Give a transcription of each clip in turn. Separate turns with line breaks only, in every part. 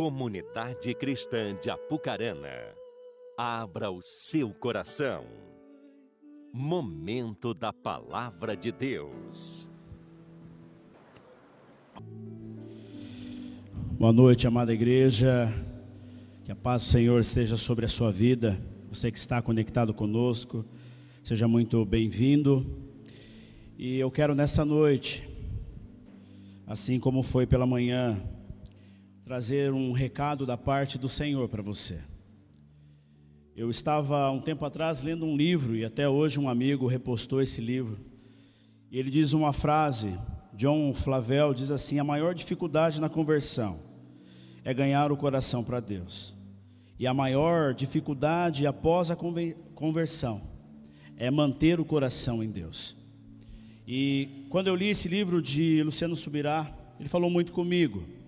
Comunidade Cristã de Apucarana, abra o seu coração. Momento da Palavra de Deus.
Boa noite, amada igreja. Que a paz do Senhor esteja sobre a sua vida. Você que está conectado conosco, seja muito bem-vindo. E eu quero nessa noite, assim como foi pela manhã, trazer um recado da parte do Senhor para você. Eu estava um tempo atrás lendo um livro e até hoje um amigo repostou esse livro. E ele diz uma frase, John Flavel diz assim: a maior dificuldade na conversão é ganhar o coração para Deus. E a maior dificuldade após a conversão é manter o coração em Deus. E quando eu li esse livro de Luciano Subirá, ele falou muito comigo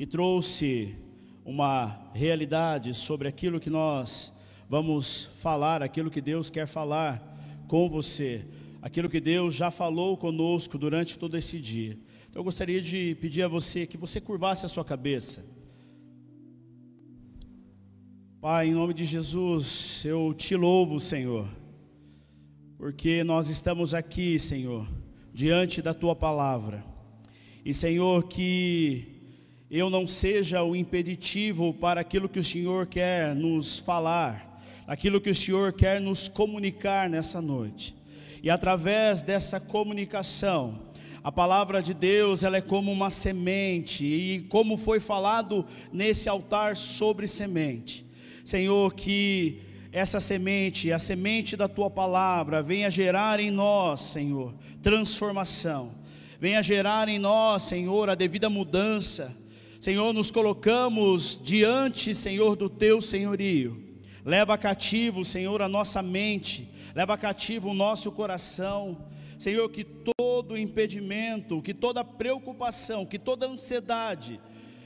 e trouxe uma realidade sobre aquilo que nós vamos falar, aquilo que Deus quer falar com você, aquilo que Deus já falou conosco durante todo esse dia. Então eu gostaria de pedir a você que você curvasse a sua cabeça. Pai, em nome de Jesus, eu te louvo, Senhor, porque nós estamos aqui, Senhor, diante da tua palavra. E, Senhor, que eu não seja o impeditivo para aquilo que o Senhor quer nos falar, aquilo que o Senhor quer nos comunicar nessa noite. E através dessa comunicação, a palavra de Deus, ela é como uma semente, e como foi falado nesse altar sobre semente. Senhor, que essa semente, a semente da tua palavra, venha gerar em nós, Senhor, transformação. Venha gerar em nós, Senhor, a devida mudança Senhor, nos colocamos diante, Senhor, do teu senhorio. Leva cativo, Senhor, a nossa mente, leva cativo o nosso coração. Senhor, que todo impedimento, que toda preocupação, que toda ansiedade,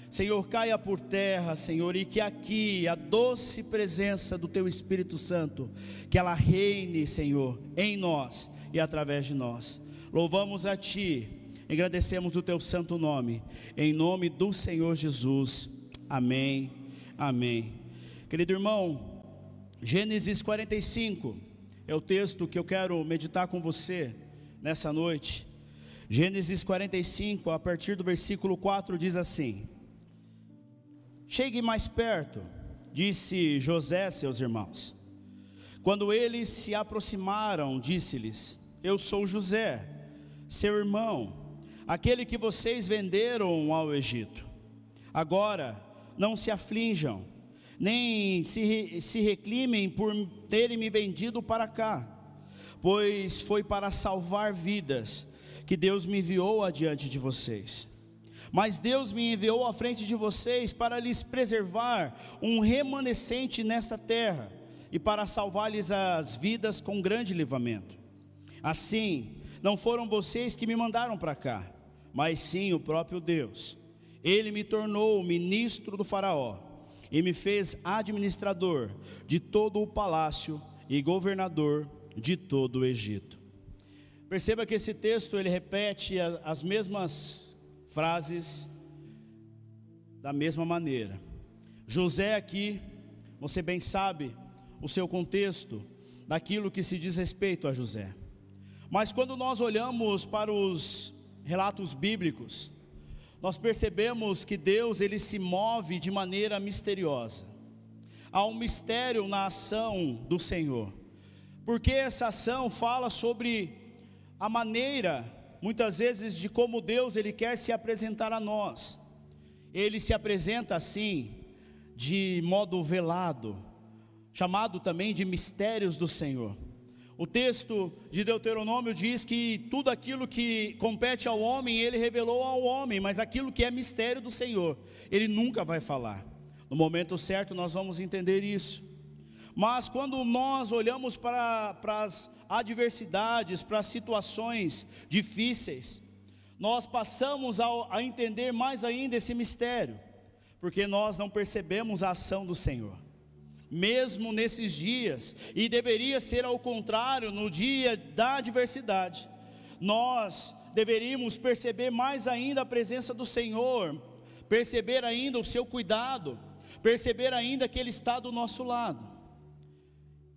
Senhor, caia por terra, Senhor, e que aqui a doce presença do Teu Espírito Santo, que ela reine, Senhor, em nós e através de nós. Louvamos a Ti Agradecemos o teu santo nome, em nome do Senhor Jesus. Amém. Amém. Querido irmão, Gênesis 45 é o texto que eu quero meditar com você nessa noite. Gênesis 45, a partir do versículo 4 diz assim: Chegue mais perto, disse José a seus irmãos. Quando eles se aproximaram, disse-lhes: Eu sou José, seu irmão aquele que vocês venderam ao Egito. Agora, não se aflinjam, nem se, se reclimem por terem me vendido para cá, pois foi para salvar vidas que Deus me enviou adiante de vocês. Mas Deus me enviou à frente de vocês para lhes preservar um remanescente nesta terra e para salvar-lhes as vidas com grande livramento. Assim, não foram vocês que me mandaram para cá, mas sim o próprio Deus. Ele me tornou ministro do Faraó e me fez administrador de todo o palácio e governador de todo o Egito. Perceba que esse texto ele repete as mesmas frases da mesma maneira. José aqui, você bem sabe o seu contexto daquilo que se diz respeito a José. Mas quando nós olhamos para os relatos bíblicos, nós percebemos que Deus ele se move de maneira misteriosa. Há um mistério na ação do Senhor. Porque essa ação fala sobre a maneira, muitas vezes, de como Deus ele quer se apresentar a nós. Ele se apresenta assim, de modo velado, chamado também de mistérios do Senhor. O texto de Deuteronômio diz que tudo aquilo que compete ao homem, ele revelou ao homem, mas aquilo que é mistério do Senhor, ele nunca vai falar. No momento certo nós vamos entender isso. Mas quando nós olhamos para, para as adversidades, para as situações difíceis, nós passamos a, a entender mais ainda esse mistério, porque nós não percebemos a ação do Senhor mesmo nesses dias, e deveria ser ao contrário no dia da adversidade. Nós deveríamos perceber mais ainda a presença do Senhor, perceber ainda o seu cuidado, perceber ainda que Ele está do nosso lado.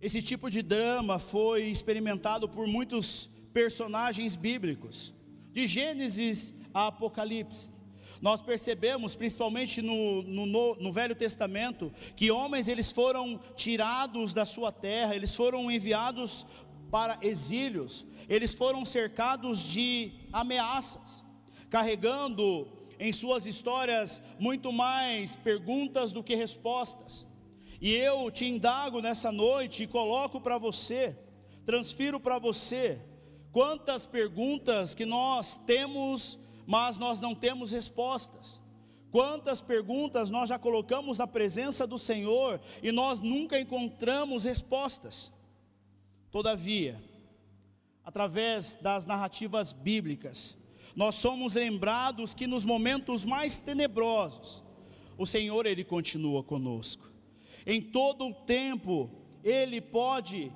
Esse tipo de drama foi experimentado por muitos personagens bíblicos, de Gênesis a Apocalipse. Nós percebemos, principalmente no, no, no, Velho Testamento, que homens eles foram tirados da sua terra, eles foram enviados para exílios, eles foram cercados de ameaças, carregando em suas histórias muito mais perguntas do que respostas. E eu te indago nessa noite e coloco para você, transfiro para você, quantas perguntas que nós temos, mas nós não temos respostas. Quantas perguntas nós já colocamos na presença do Senhor e nós nunca encontramos respostas. Todavia, através das narrativas bíblicas, nós somos lembrados que nos momentos mais tenebrosos, o Senhor ele continua conosco. Em todo o tempo, ele pode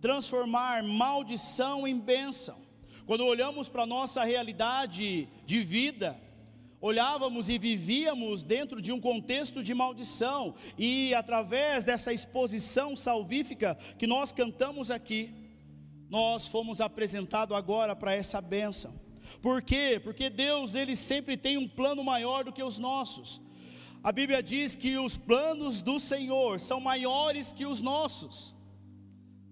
transformar maldição em bênção. Quando olhamos para a nossa realidade de vida, olhávamos e vivíamos dentro de um contexto de maldição, e através dessa exposição salvífica que nós cantamos aqui, nós fomos apresentados agora para essa bênção. Por quê? Porque Deus, ele sempre tem um plano maior do que os nossos. A Bíblia diz que os planos do Senhor são maiores que os nossos.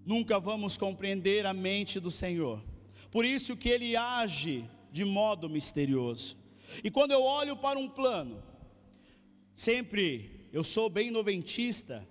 Nunca vamos compreender a mente do Senhor. Por isso que ele age de modo misterioso. E quando eu olho para um plano, sempre, eu sou bem noventista,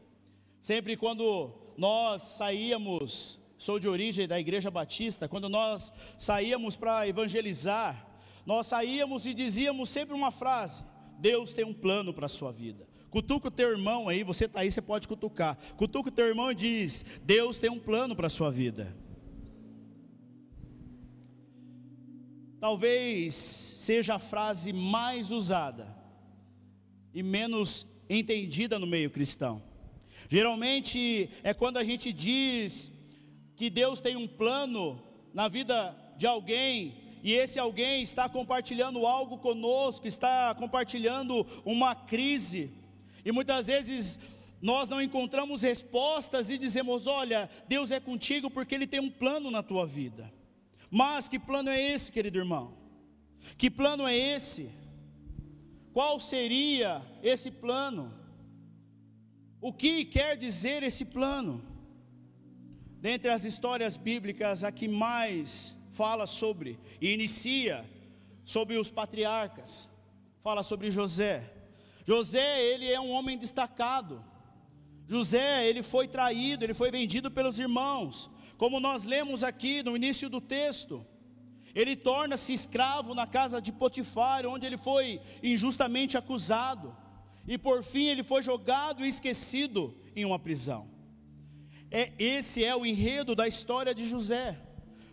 sempre quando nós saíamos, sou de origem da Igreja Batista, quando nós saíamos para evangelizar, nós saíamos e dizíamos sempre uma frase: Deus tem um plano para a sua vida. Cutuca o teu irmão aí, você está aí, você pode cutucar. Cutuca o teu irmão e diz: Deus tem um plano para a sua vida. Talvez seja a frase mais usada e menos entendida no meio cristão. Geralmente é quando a gente diz que Deus tem um plano na vida de alguém e esse alguém está compartilhando algo conosco, está compartilhando uma crise, e muitas vezes nós não encontramos respostas e dizemos: Olha, Deus é contigo porque Ele tem um plano na tua vida. Mas que plano é esse, querido irmão? Que plano é esse? Qual seria esse plano? O que quer dizer esse plano? Dentre as histórias bíblicas, a que mais fala sobre e inicia sobre os patriarcas, fala sobre José. José, ele é um homem destacado. José, ele foi traído, ele foi vendido pelos irmãos. Como nós lemos aqui no início do texto, ele torna-se escravo na casa de Potifar, onde ele foi injustamente acusado, e por fim ele foi jogado e esquecido em uma prisão. É, esse é o enredo da história de José.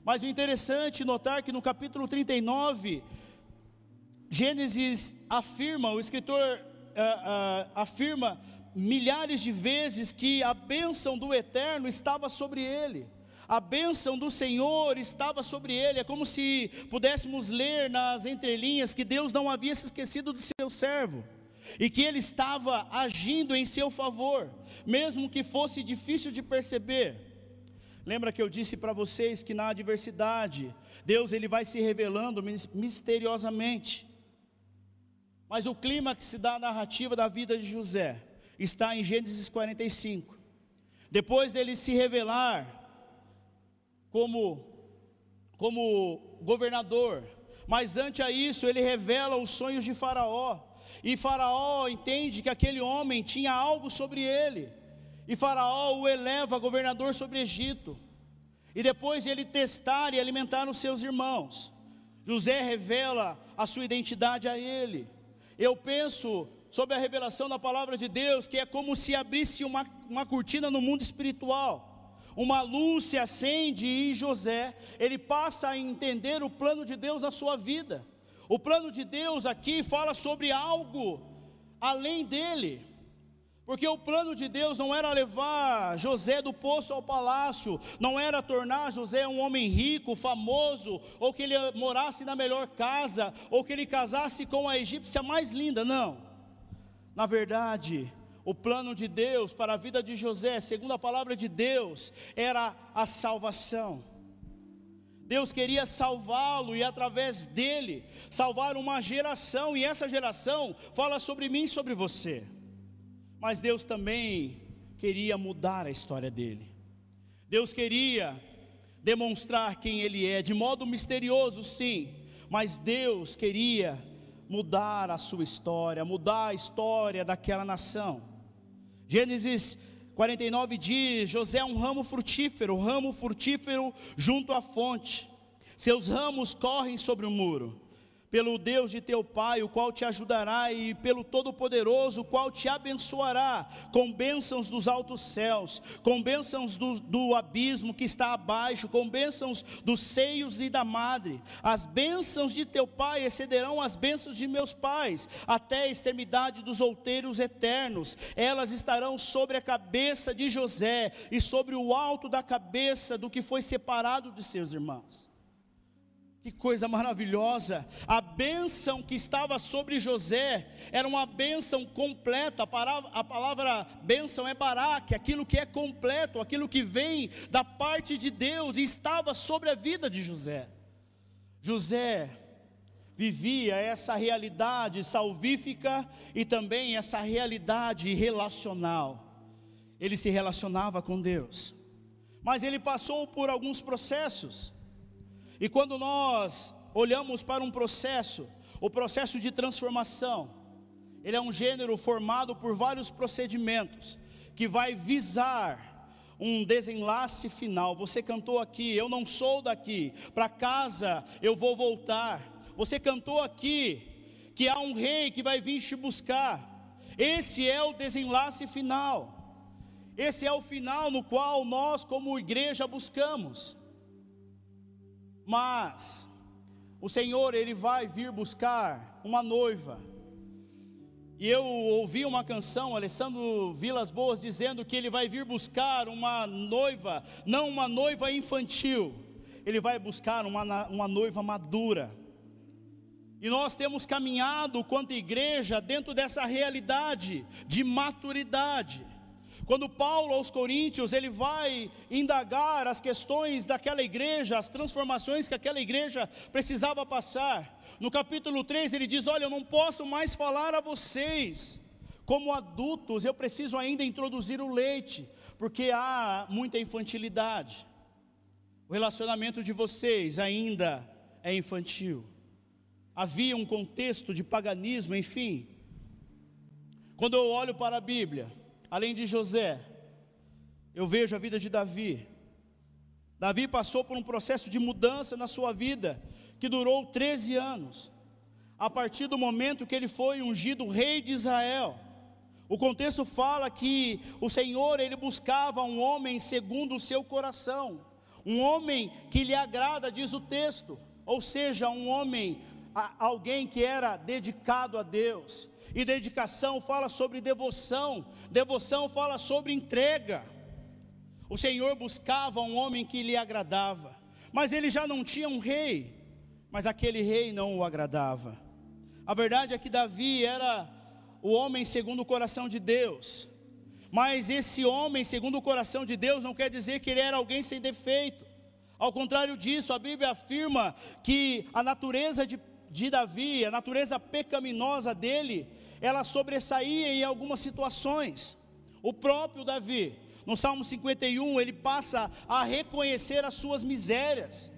Mas o interessante notar que no capítulo 39, Gênesis afirma, o escritor uh, uh, afirma milhares de vezes que a bênção do eterno estava sobre ele a bênção do Senhor estava sobre ele. É como se pudéssemos ler nas entrelinhas que Deus não havia se esquecido do seu servo e que ele estava agindo em seu favor, mesmo que fosse difícil de perceber. Lembra que eu disse para vocês que na adversidade, Deus ele vai se revelando misteriosamente. Mas o clímax da narrativa da vida de José está em Gênesis 45. Depois dele se revelar como, como governador, mas ante a isso ele revela os sonhos de Faraó, e Faraó entende que aquele homem tinha algo sobre ele, e Faraó o eleva governador sobre Egito, e depois de ele testar e alimentar os seus irmãos, José revela a sua identidade a ele. Eu penso sobre a revelação da palavra de Deus, que é como se abrisse uma, uma cortina no mundo espiritual uma luz se acende e José, ele passa a entender o plano de Deus na sua vida. O plano de Deus aqui fala sobre algo além dele, Porque o plano de Deus não era levar José do poço ao palácio, não era tornar José um homem rico, famoso, ou que ele morasse na melhor casa, ou que ele casasse com a egípcia mais linda, não. Na verdade, o plano de Deus para a vida de José, segundo a palavra de Deus, era a salvação. Deus queria salvá-lo e através dele salvar uma geração, e essa geração fala sobre mim e sobre você. Mas Deus também queria mudar a história dele. Deus queria demonstrar quem ele é, de modo misterioso, sim, mas Deus queria mudar a sua história, mudar a história daquela nação. Gênesis 49 diz: José é um ramo frutífero, ramo frutífero junto à fonte. Seus ramos correm sobre o muro pelo Deus de teu pai, o qual te ajudará, e pelo Todo-Poderoso, o qual te abençoará, com bênçãos dos altos céus, com bênçãos do, do abismo que está abaixo, com bênçãos dos seios e da madre. As bênçãos de teu pai excederão as bênçãos de meus pais, até a extremidade dos outeiros eternos. Elas estarão sobre a cabeça de José e sobre o alto da cabeça do que foi separado de seus irmãos. Que coisa maravilhosa! A bênção que estava sobre José era uma bênção completa. A palavra, bênção é baraque, aquilo que é completo, aquilo que vem da parte de Deus e estava sobre a vida de José. José vivia essa realidade salvífica e também essa realidade relacional. Ele se relacionava com Deus, mas ele passou por alguns processos. E quando nós olhamos para um processo, o processo de transformação, ele é um gênero formado por vários procedimentos que vai visar um desenlace final. Você cantou aqui, eu não sou daqui, para casa eu vou voltar. Você cantou aqui que há um rei que vai vir te buscar. Esse é o desenlace final. Esse é o final no qual nós, como igreja, buscamos. Mas o Senhor, ele vai vir buscar uma noiva. E eu ouvi uma canção, Alessandro Vilas Boas, dizendo que ele vai vir buscar uma noiva, não uma noiva infantil, ele vai buscar uma, uma noiva madura. E nós temos caminhado, quanto igreja, dentro dessa realidade de maturidade. Quando Paulo aos Coríntios, ele vai indagar as questões daquela igreja, as transformações que aquela igreja precisava passar. No capítulo 3 ele diz: "Olha, eu não posso mais falar a vocês como adultos, eu preciso ainda introduzir o leite, porque há muita infantilidade. O relacionamento de vocês ainda é infantil. Havia um contexto de paganismo, enfim. Quando eu olho para a Bíblia, além de José, eu vejo a vida de Davi. Davi passou por um processo de mudança na sua vida que durou 13 anos. A partir do momento que ele foi ungido rei de Israel. O contexto fala que o Senhor ele buscava um homem segundo o seu coração, um homem que lhe agrada, diz o texto, ou seja, um homem, alguém que era dedicado a Deus, e dedicação fala sobre devoção, devoção fala sobre entrega. O Senhor buscava um homem que lhe agradava, mas ele já não tinha um rei, mas aquele rei não o agradava. A verdade é que Davi era o homem segundo o coração de Deus, mas esse homem segundo o coração de Deus não quer dizer que ele era alguém sem defeito. Ao contrário disso, a Bíblia afirma que a natureza de, de Davi, a natureza pecaminosa dele, ela sobressaía em algumas situações. O próprio Davi, no Salmo 51, ele passa a reconhecer as suas misérias.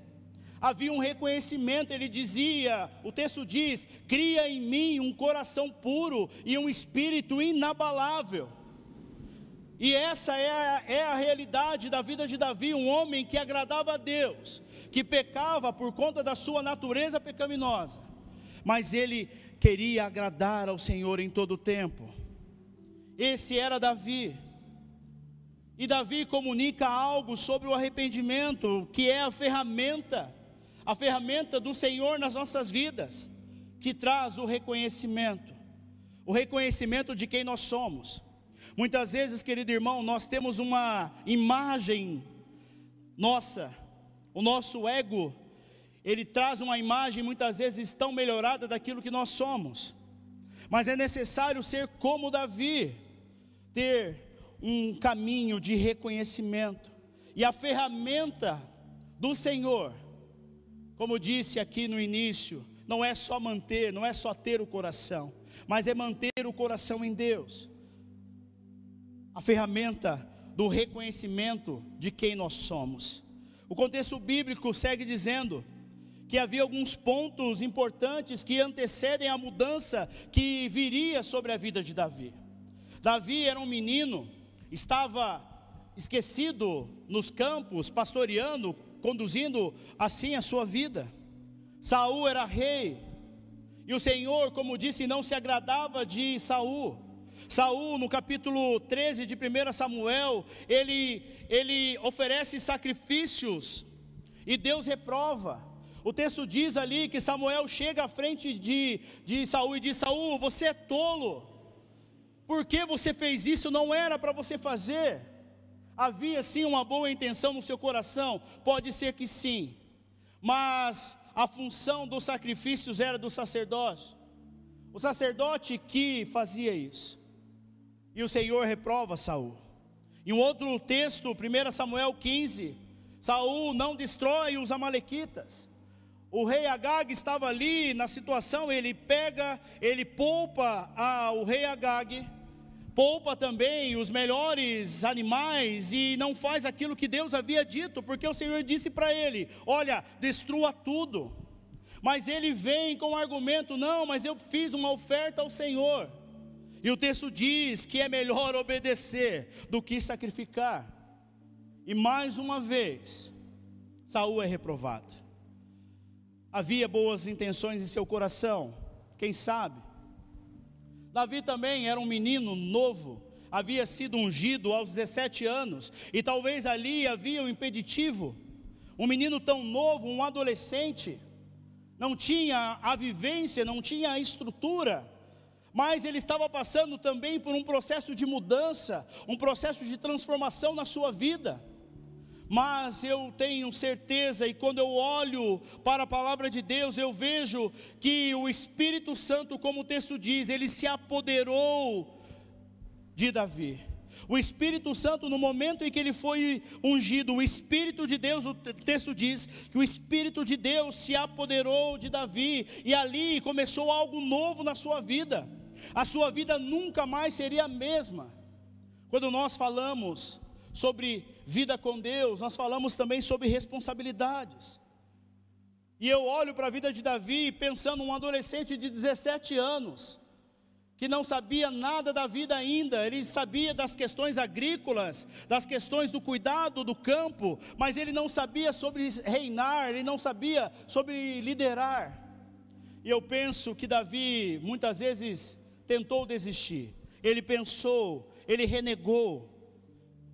Havia um reconhecimento, ele dizia, o texto diz: cria em mim um coração puro e um espírito inabalável. E essa é a, é a realidade da vida de Davi, um homem que agradava a Deus, que pecava por conta da sua natureza pecaminosa, mas ele queria agradar ao Senhor em todo o tempo. Esse era Davi. E Davi comunica algo sobre o arrependimento, que é a ferramenta, a ferramenta do Senhor nas nossas vidas, que traz o reconhecimento, o reconhecimento de quem nós somos. Muitas vezes, querido irmão, nós temos uma imagem nossa, o nosso ego, ele traz uma imagem muitas vezes tão melhorada daquilo que nós somos. Mas é necessário ser como Davi, ter um caminho de reconhecimento. E a ferramenta do Senhor, como disse aqui no início, não é só manter, não é só ter o coração, mas é manter o coração em Deus. A ferramenta do reconhecimento de quem nós somos. O contexto bíblico segue dizendo que havia alguns pontos importantes que antecedem a mudança que viria sobre a vida de Davi. Davi era um menino, estava esquecido nos campos, pastoreando, conduzindo assim a sua vida. Saul era rei, e o Senhor, como disse, não se agradava de Saul. Saul, no capítulo 13 de 1 Samuel, ele, ele oferece sacrifícios e Deus reprova. O texto diz ali que Samuel chega à frente de, de Saul e diz: Saul, você é tolo. Por que você fez isso? Não era para você fazer. Havia sim uma boa intenção no seu coração? Pode ser que sim, mas a função dos sacrifícios era do sacerdote. O sacerdote que fazia isso. E o Senhor reprova Saul. Em um outro texto, 1 Samuel 15, Saul não destrói os amalequitas. O rei Agag estava ali na situação, ele pega, ele poupa o rei Agag, poupa também os melhores animais e não faz aquilo que Deus havia dito, porque o Senhor disse para ele: Olha, destrua tudo. Mas ele vem com o argumento: Não, mas eu fiz uma oferta ao Senhor. E o texto diz que é melhor obedecer do que sacrificar. E mais uma vez, Saul é reprovado. Havia boas intenções em seu coração, quem sabe? Davi também era um menino novo, havia sido ungido aos 17 anos, e talvez ali havia um impeditivo. Um menino tão novo, um adolescente, não tinha a vivência, não tinha a estrutura mas ele estava passando também por um processo de mudança, um processo de transformação na sua vida. Mas eu tenho certeza, e quando eu olho para a palavra de Deus, eu vejo que o Espírito Santo, como o texto diz, ele se apoderou de Davi. O Espírito Santo, no momento em que ele foi ungido, o Espírito de Deus, o texto diz que o Espírito de Deus se apoderou de Davi, e ali começou algo novo na sua vida a sua vida nunca mais seria a mesma. Quando nós falamos sobre vida com Deus, nós falamos também sobre responsabilidades. E eu olho para a vida de Davi pensando um adolescente de 17 anos, que não sabia nada da vida ainda, ele sabia das questões agrícolas, das questões do cuidado do campo, mas ele não sabia sobre reinar, ele não sabia sobre liderar. E eu penso que Davi muitas vezes tentou desistir, ele pensou, ele renegou.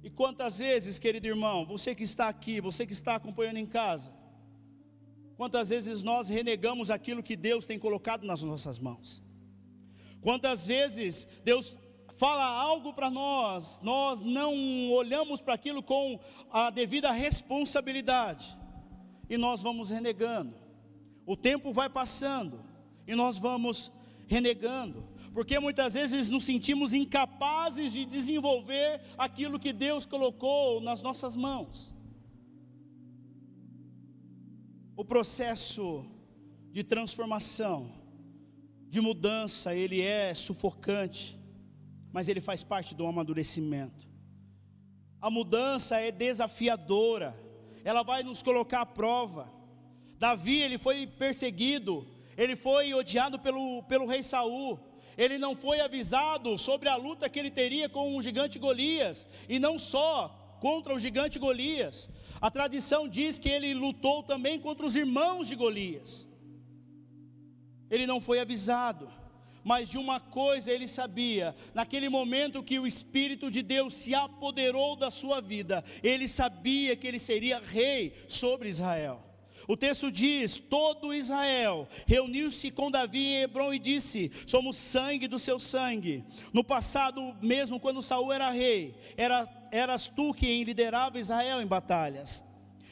E quantas vezes, querido irmão, você que está aqui, você que está acompanhando em casa, quantas vezes nós renegamos aquilo que Deus tem colocado nas nossas mãos? Quantas vezes Deus fala algo para nós, nós não olhamos para aquilo com a devida responsabilidade, e nós vamos renegando. O tempo vai passando e nós vamos renegando porque muitas vezes nos sentimos incapazes de desenvolver aquilo que Deus colocou nas nossas mãos. O processo de transformação, de mudança, ele é sufocante, mas ele faz parte do amadurecimento. A mudança é desafiadora, ela vai nos colocar à prova. Davi, ele foi perseguido, ele foi odiado pelo, pelo rei Saul, ele não foi avisado sobre a luta que ele teria com o gigante Golias, e não só contra o gigante Golias, a tradição diz que ele lutou também contra os irmãos de Golias. Ele não foi avisado, mas de uma coisa ele sabia: naquele momento que o Espírito de Deus se apoderou da sua vida, ele sabia que ele seria rei sobre Israel. O texto diz: todo Israel reuniu-se com Davi em Hebron e disse: Somos sangue do seu sangue. No passado mesmo, quando Saul era rei, era, eras tu quem liderava Israel em batalhas.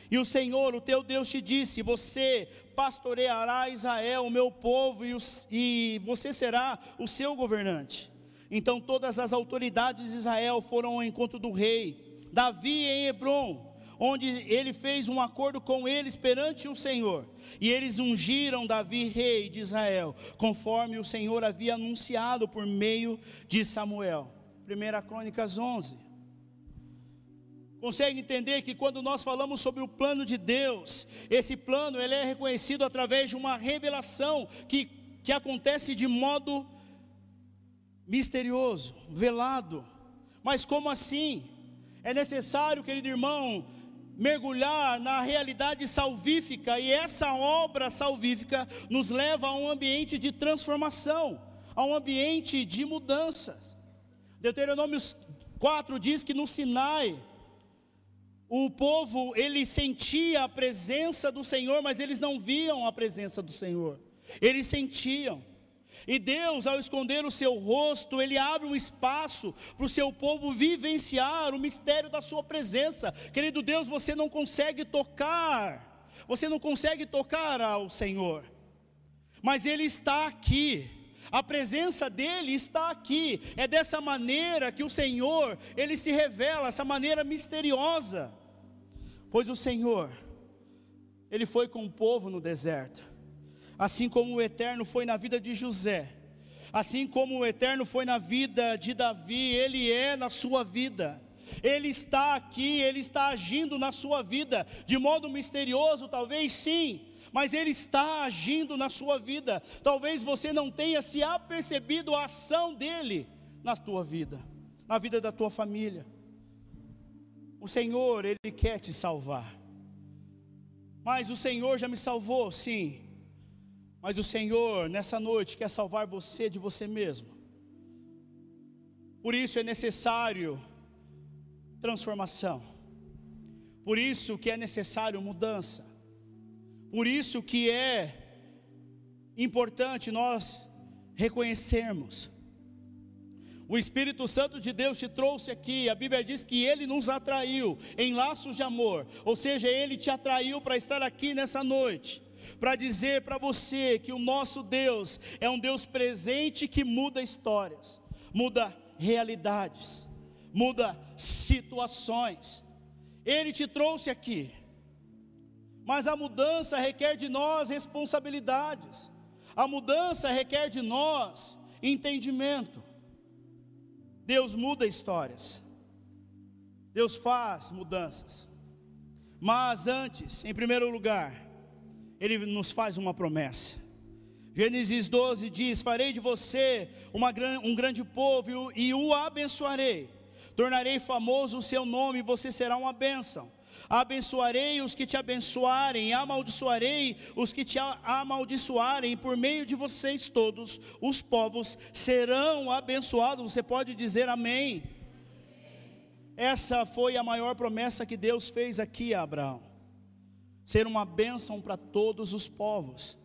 E o Senhor, o teu Deus, te disse: Você pastoreará Israel, o meu povo, e, e você será o seu governante. Então todas as autoridades de Israel foram ao encontro do rei. Davi em Hebron onde ele fez um acordo com eles perante o Senhor. E eles ungiram Davi rei de Israel, conforme o Senhor havia anunciado por meio de Samuel. 1 Crônicas 11. Consegue entender que quando nós falamos sobre o plano de Deus, esse plano ele é reconhecido através de uma revelação que, que acontece de modo misterioso, velado. Mas como assim? É necessário, querido irmão, mergulhar na realidade salvífica, e essa obra salvífica nos leva a um ambiente de transformação, a um ambiente de mudanças. Deuteronômio 4 diz que no Sinai, o povo ele sentia a presença do Senhor, mas eles não viam a presença do Senhor. Eles sentiam. E Deus, ao esconder o seu rosto, Ele abre um espaço para o seu povo vivenciar o mistério da Sua presença. Querido Deus, você não consegue tocar, você não consegue tocar ao Senhor, mas Ele está aqui. A presença dele está aqui. É dessa maneira que o Senhor, ele se revela, essa maneira misteriosa. Pois o Senhor, ele foi com o povo no deserto assim como o eterno foi na vida de José, assim como o eterno foi na vida de Davi, ele é na sua vida. Ele está aqui, ele está agindo na sua vida, de modo misterioso, talvez sim, mas Ele está agindo na sua vida. Talvez você não tenha se apercebido a ação dEle na tua vida, na vida da tua família. O Senhor, Ele quer te salvar, mas o Senhor já me salvou, sim, mas o Senhor, nessa noite, quer salvar você de você mesmo. Por isso é necessário transformação. Por isso que é necessário mudança. Por isso que é importante nós reconhecermos. O Espírito Santo de Deus te trouxe aqui. A Bíblia diz que ele nos atraiu em laços de amor, ou seja, ele te atraiu para estar aqui nessa noite para dizer para você que o nosso Deus é um Deus presente que muda histórias, muda realidades, muda situações. Ele te trouxe aqui, mas a mudança requer de nós responsabilidades, a mudança requer de nós entendimento. Deus muda histórias, Deus faz mudanças, mas antes, em primeiro lugar, ele nos faz uma promessa. Gênesis 12 diz: Farei de você uma, um grande povo e o abençoarei. Tornarei famoso o seu nome e você será uma bênção. Abençoarei os que te abençoarem, amaldiçoarei os que te amaldiçoarem, por meio de vocês todos os povos serão abençoados. Você pode dizer amém. Essa foi a maior promessa que Deus fez aqui a Abraão ser uma bênção para todos os povos.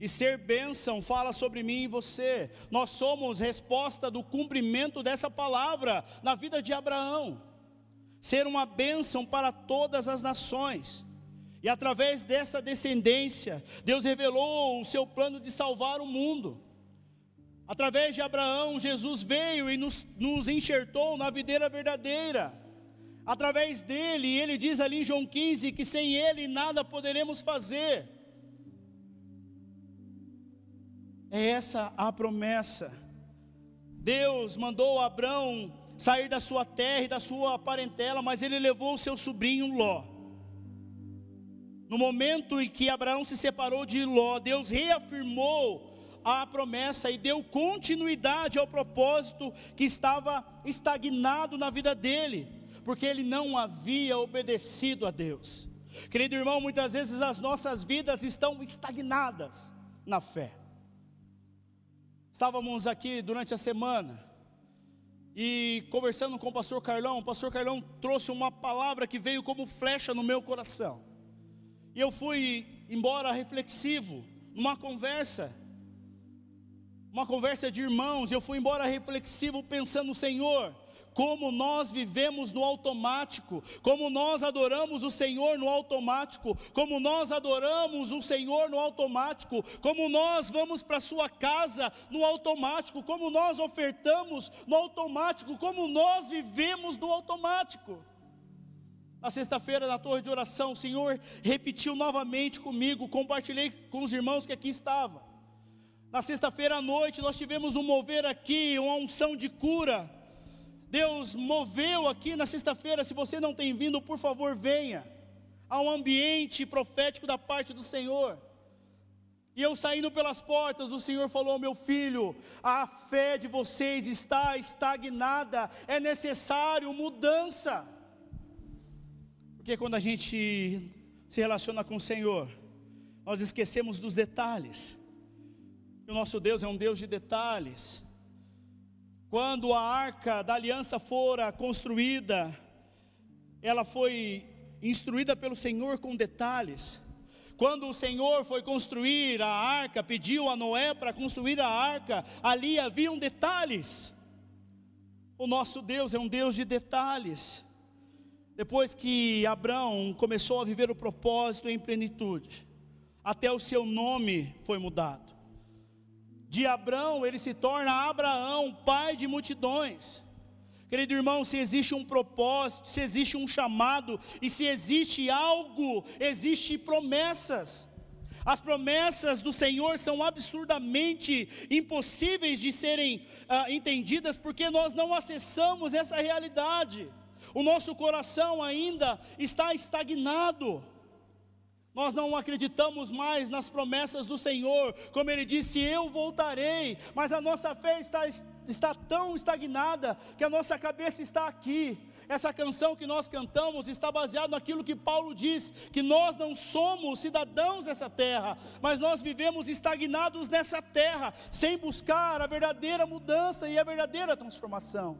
E ser bênção fala sobre mim e você. Nós somos resposta do cumprimento dessa palavra na vida de Abraão. Ser uma bênção para todas as nações. E através dessa descendência, Deus revelou o seu plano de salvar o mundo. Através de Abraão, Jesus veio e nos, nos enxertou na videira verdadeira através dele, ele diz ali em João 15 que sem ele nada poderemos fazer. É essa a promessa. Deus mandou Abraão sair da sua terra e da sua parentela, mas ele levou o seu sobrinho Ló. No momento em que Abraão se separou de Ló, Deus reafirmou a promessa e deu continuidade ao propósito que estava estagnado na vida dele porque ele não havia obedecido a Deus. Querido irmão, muitas vezes as nossas vidas estão estagnadas na fé. Estávamos aqui durante a semana e conversando com o pastor Carlão, o pastor Carlão trouxe uma palavra que veio como flecha no meu coração. E eu fui embora reflexivo, numa conversa, uma conversa de irmãos, eu fui embora reflexivo pensando, Senhor, como nós vivemos no automático, como nós adoramos o Senhor no automático, como nós adoramos o Senhor no automático, como nós vamos para sua casa no automático, como nós ofertamos no automático, como nós vivemos no automático. Na sexta-feira, na torre de oração, o Senhor repetiu novamente comigo, compartilhei com os irmãos que aqui estavam. Na sexta-feira à noite, nós tivemos um mover aqui, uma unção de cura. Deus moveu aqui na sexta-feira. Se você não tem vindo, por favor, venha. Há um ambiente profético da parte do Senhor. E eu saindo pelas portas, o Senhor falou: Meu filho, a fé de vocês está estagnada, é necessário mudança. Porque quando a gente se relaciona com o Senhor, nós esquecemos dos detalhes. E o nosso Deus é um Deus de detalhes. Quando a arca da aliança fora construída, ela foi instruída pelo Senhor com detalhes. Quando o Senhor foi construir a arca, pediu a Noé para construir a arca, ali haviam detalhes. O nosso Deus é um Deus de detalhes. Depois que Abraão começou a viver o propósito em plenitude, até o seu nome foi mudado de Abraão, ele se torna Abraão, pai de multidões. Querido irmão, se existe um propósito, se existe um chamado, e se existe algo, existe promessas. As promessas do Senhor são absurdamente impossíveis de serem ah, entendidas, porque nós não acessamos essa realidade. O nosso coração ainda está estagnado nós não acreditamos mais nas promessas do Senhor, como Ele disse: Eu voltarei, mas a nossa fé está, está tão estagnada que a nossa cabeça está aqui. Essa canção que nós cantamos está baseada naquilo que Paulo diz: que nós não somos cidadãos dessa terra, mas nós vivemos estagnados nessa terra, sem buscar a verdadeira mudança e a verdadeira transformação.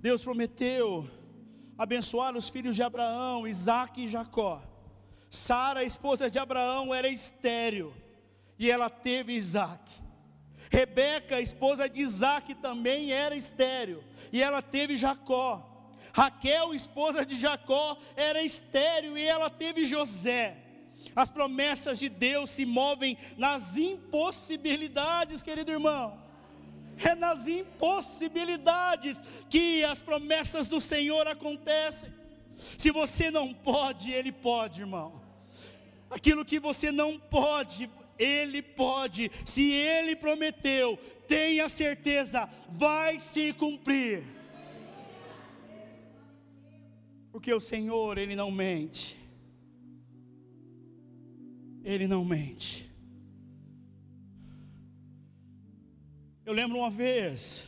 Deus prometeu abençoar os filhos de Abraão, Isaac e Jacó. Sara, esposa de Abraão, era estéril e ela teve Isaac. Rebeca, esposa de Isaac, também era estéril e ela teve Jacó. Raquel, esposa de Jacó, era estéril e ela teve José. As promessas de Deus se movem nas impossibilidades, querido irmão é nas impossibilidades que as promessas do Senhor acontecem. Se você não pode, Ele pode, irmão. Aquilo que você não pode, Ele pode. Se Ele prometeu, tenha certeza, vai se cumprir. Porque o Senhor, Ele não mente. Ele não mente. Eu lembro uma vez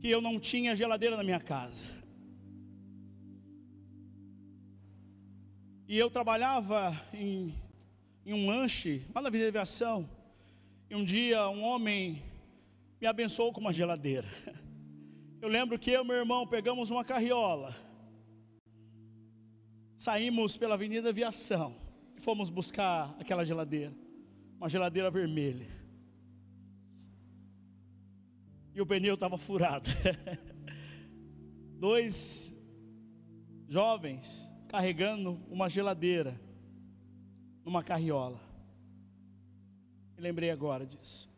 que eu não tinha geladeira na minha casa. E eu trabalhava em, em um lanche, lá na Vida de Aviação. E um dia um homem me abençoou com uma geladeira. Eu lembro que eu e meu irmão pegamos uma carriola. Saímos pela Avenida Aviação e fomos buscar aquela geladeira uma geladeira vermelha. E o pneu estava furado. Dois jovens carregando uma geladeira numa carriola. Lembrei agora disso.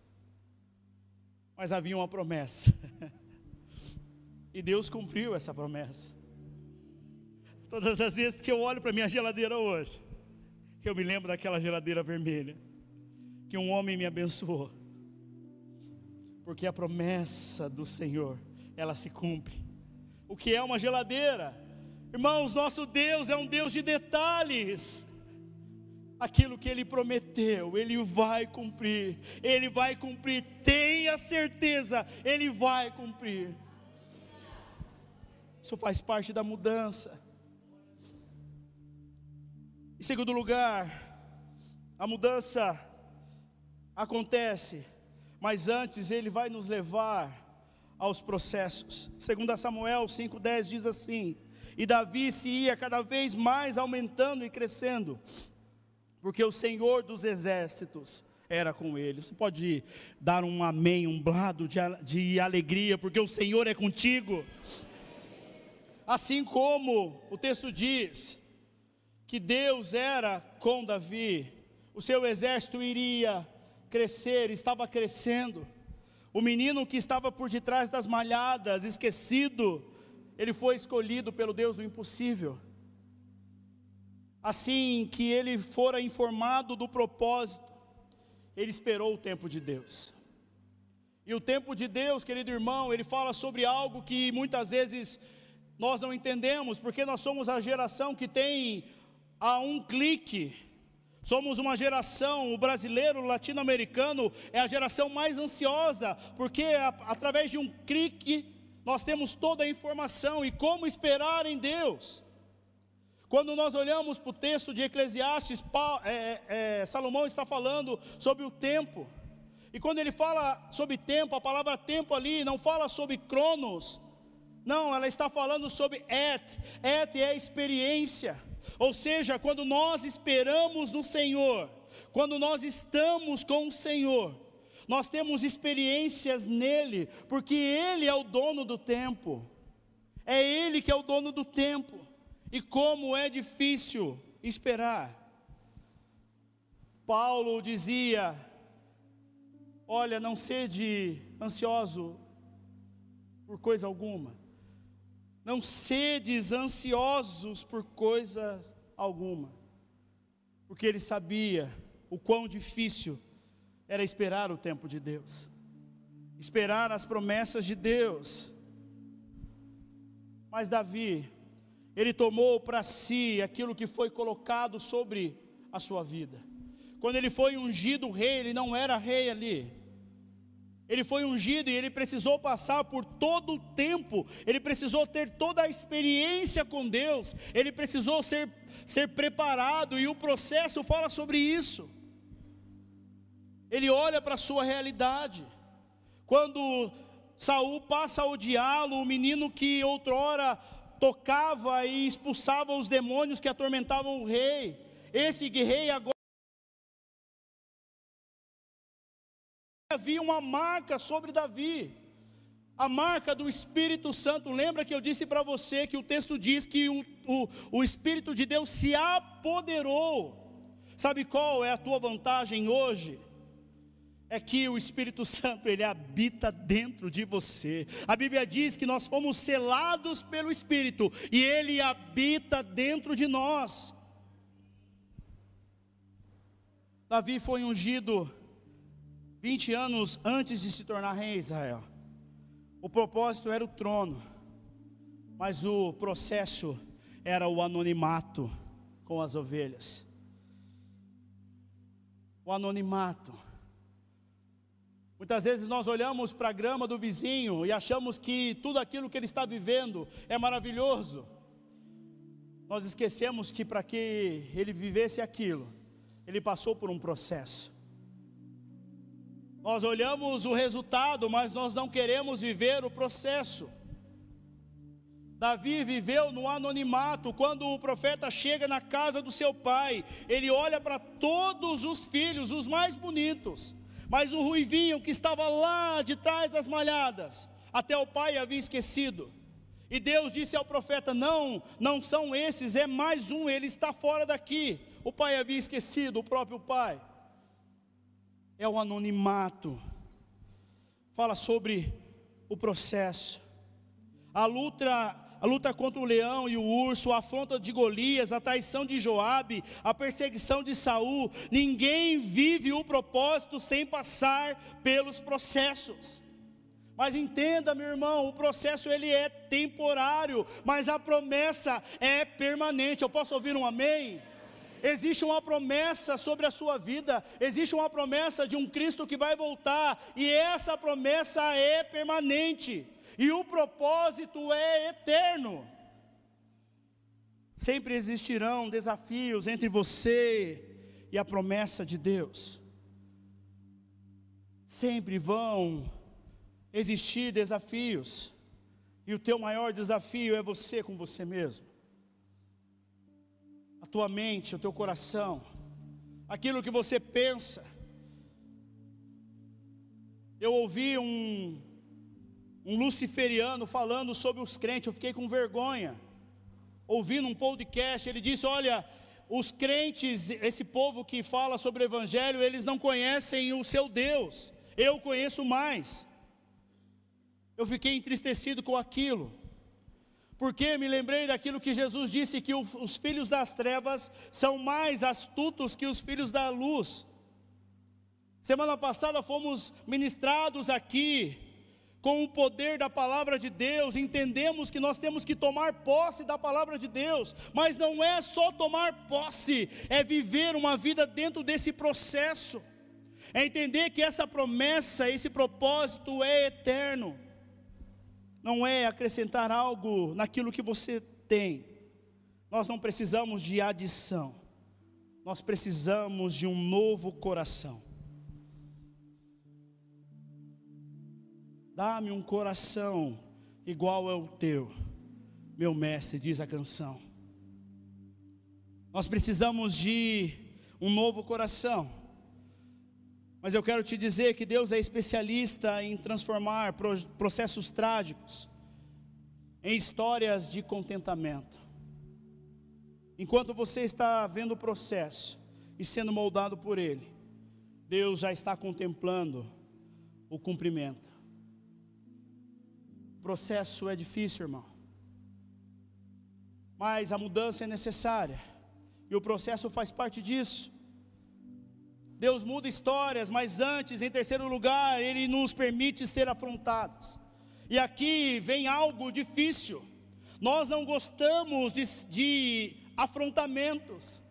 Mas havia uma promessa. e Deus cumpriu essa promessa. Todas as vezes que eu olho para minha geladeira hoje, eu me lembro daquela geladeira vermelha que um homem me abençoou. Porque a promessa do Senhor, ela se cumpre. O que é uma geladeira? Irmãos, nosso Deus é um Deus de detalhes. Aquilo que ele prometeu, ele vai cumprir. Ele vai cumprir, tenha certeza, ele vai cumprir. Isso faz parte da mudança. Em segundo lugar, a mudança acontece, mas antes ele vai nos levar aos processos. Segundo Samuel 5:10 diz assim: E Davi se ia cada vez mais aumentando e crescendo, porque o Senhor dos exércitos era com ele. Você pode dar um amém, um blado de, de alegria, porque o Senhor é contigo. Assim como o texto diz que Deus era com Davi, o seu exército iria crescer, estava crescendo. O menino que estava por detrás das malhadas, esquecido, ele foi escolhido pelo Deus do impossível. Assim que ele fora informado do propósito, ele esperou o tempo de Deus. E o tempo de Deus, querido irmão, ele fala sobre algo que muitas vezes nós não entendemos, porque nós somos a geração que tem a um clique. Somos uma geração, o brasileiro, o latino-americano é a geração mais ansiosa, porque a, através de um clique nós temos toda a informação e como esperar em Deus. Quando nós olhamos para o texto de Eclesiastes, é, é, Salomão está falando sobre o tempo. E quando ele fala sobre tempo, a palavra tempo ali não fala sobre cronos, não, ela está falando sobre et. Et é experiência. Ou seja, quando nós esperamos no Senhor, quando nós estamos com o Senhor, nós temos experiências nele, porque ele é o dono do tempo. É ele que é o dono do tempo. E como é difícil esperar. Paulo dizia: Olha, não sede ansioso por coisa alguma não sedes ansiosos por coisa alguma, porque ele sabia o quão difícil era esperar o tempo de Deus, esperar as promessas de Deus. Mas Davi, ele tomou para si aquilo que foi colocado sobre a sua vida. Quando ele foi ungido rei, ele não era rei ali, ele foi ungido e ele precisou passar por todo o tempo, ele precisou ter toda a experiência com Deus, ele precisou ser, ser preparado, e o processo fala sobre isso. Ele olha para a sua realidade. Quando Saul passa a odiá-lo, o menino que outrora tocava e expulsava os demônios que atormentavam o rei, esse rei agora havia uma marca sobre Davi, a marca do Espírito Santo. Lembra que eu disse para você que o texto diz que o, o, o Espírito de Deus se apoderou. Sabe qual é a tua vantagem hoje? é que o Espírito Santo ele habita dentro de você. A Bíblia diz que nós fomos selados pelo Espírito e ele habita dentro de nós. Davi foi ungido 20 anos antes de se tornar rei Israel. O propósito era o trono, mas o processo era o anonimato com as ovelhas. O anonimato. Muitas vezes nós olhamos para a grama do vizinho e achamos que tudo aquilo que ele está vivendo é maravilhoso. Nós esquecemos que para que ele vivesse aquilo, ele passou por um processo. Nós olhamos o resultado, mas nós não queremos viver o processo. Davi viveu no anonimato, quando o profeta chega na casa do seu pai, ele olha para todos os filhos, os mais bonitos, mas o ruivinho que estava lá de trás das malhadas, até o pai havia esquecido. E Deus disse ao profeta: Não, não são esses, é mais um, ele está fora daqui. O pai havia esquecido, o próprio pai é o anonimato. Fala sobre o processo. A luta, a luta contra o leão e o urso, a afronta de Golias, a traição de Joabe, a perseguição de Saul. Ninguém vive o propósito sem passar pelos processos. Mas entenda, meu irmão, o processo ele é temporário, mas a promessa é permanente. Eu posso ouvir um amém? Existe uma promessa sobre a sua vida, existe uma promessa de um Cristo que vai voltar, e essa promessa é permanente, e o propósito é eterno. Sempre existirão desafios entre você e a promessa de Deus. Sempre vão existir desafios. E o teu maior desafio é você com você mesmo. Tua mente, o teu coração, aquilo que você pensa. Eu ouvi um, um luciferiano falando sobre os crentes, eu fiquei com vergonha. Ouvindo um podcast, ele disse: Olha, os crentes, esse povo que fala sobre o Evangelho, eles não conhecem o seu Deus, eu conheço mais. Eu fiquei entristecido com aquilo, porque me lembrei daquilo que Jesus disse: que os filhos das trevas são mais astutos que os filhos da luz. Semana passada fomos ministrados aqui com o poder da palavra de Deus, entendemos que nós temos que tomar posse da palavra de Deus, mas não é só tomar posse, é viver uma vida dentro desse processo, é entender que essa promessa, esse propósito é eterno, não é acrescentar algo naquilo que você tem, nós não precisamos de adição, nós precisamos de um novo coração. Dá-me um coração igual ao teu, meu mestre, diz a canção. Nós precisamos de um novo coração. Mas eu quero te dizer que Deus é especialista em transformar processos trágicos em histórias de contentamento. Enquanto você está vendo o processo e sendo moldado por ele, Deus já está contemplando o cumprimento processo é difícil, irmão. Mas a mudança é necessária. E o processo faz parte disso. Deus muda histórias, mas antes, em terceiro lugar, Ele nos permite ser afrontados. E aqui vem algo difícil. Nós não gostamos de, de afrontamentos.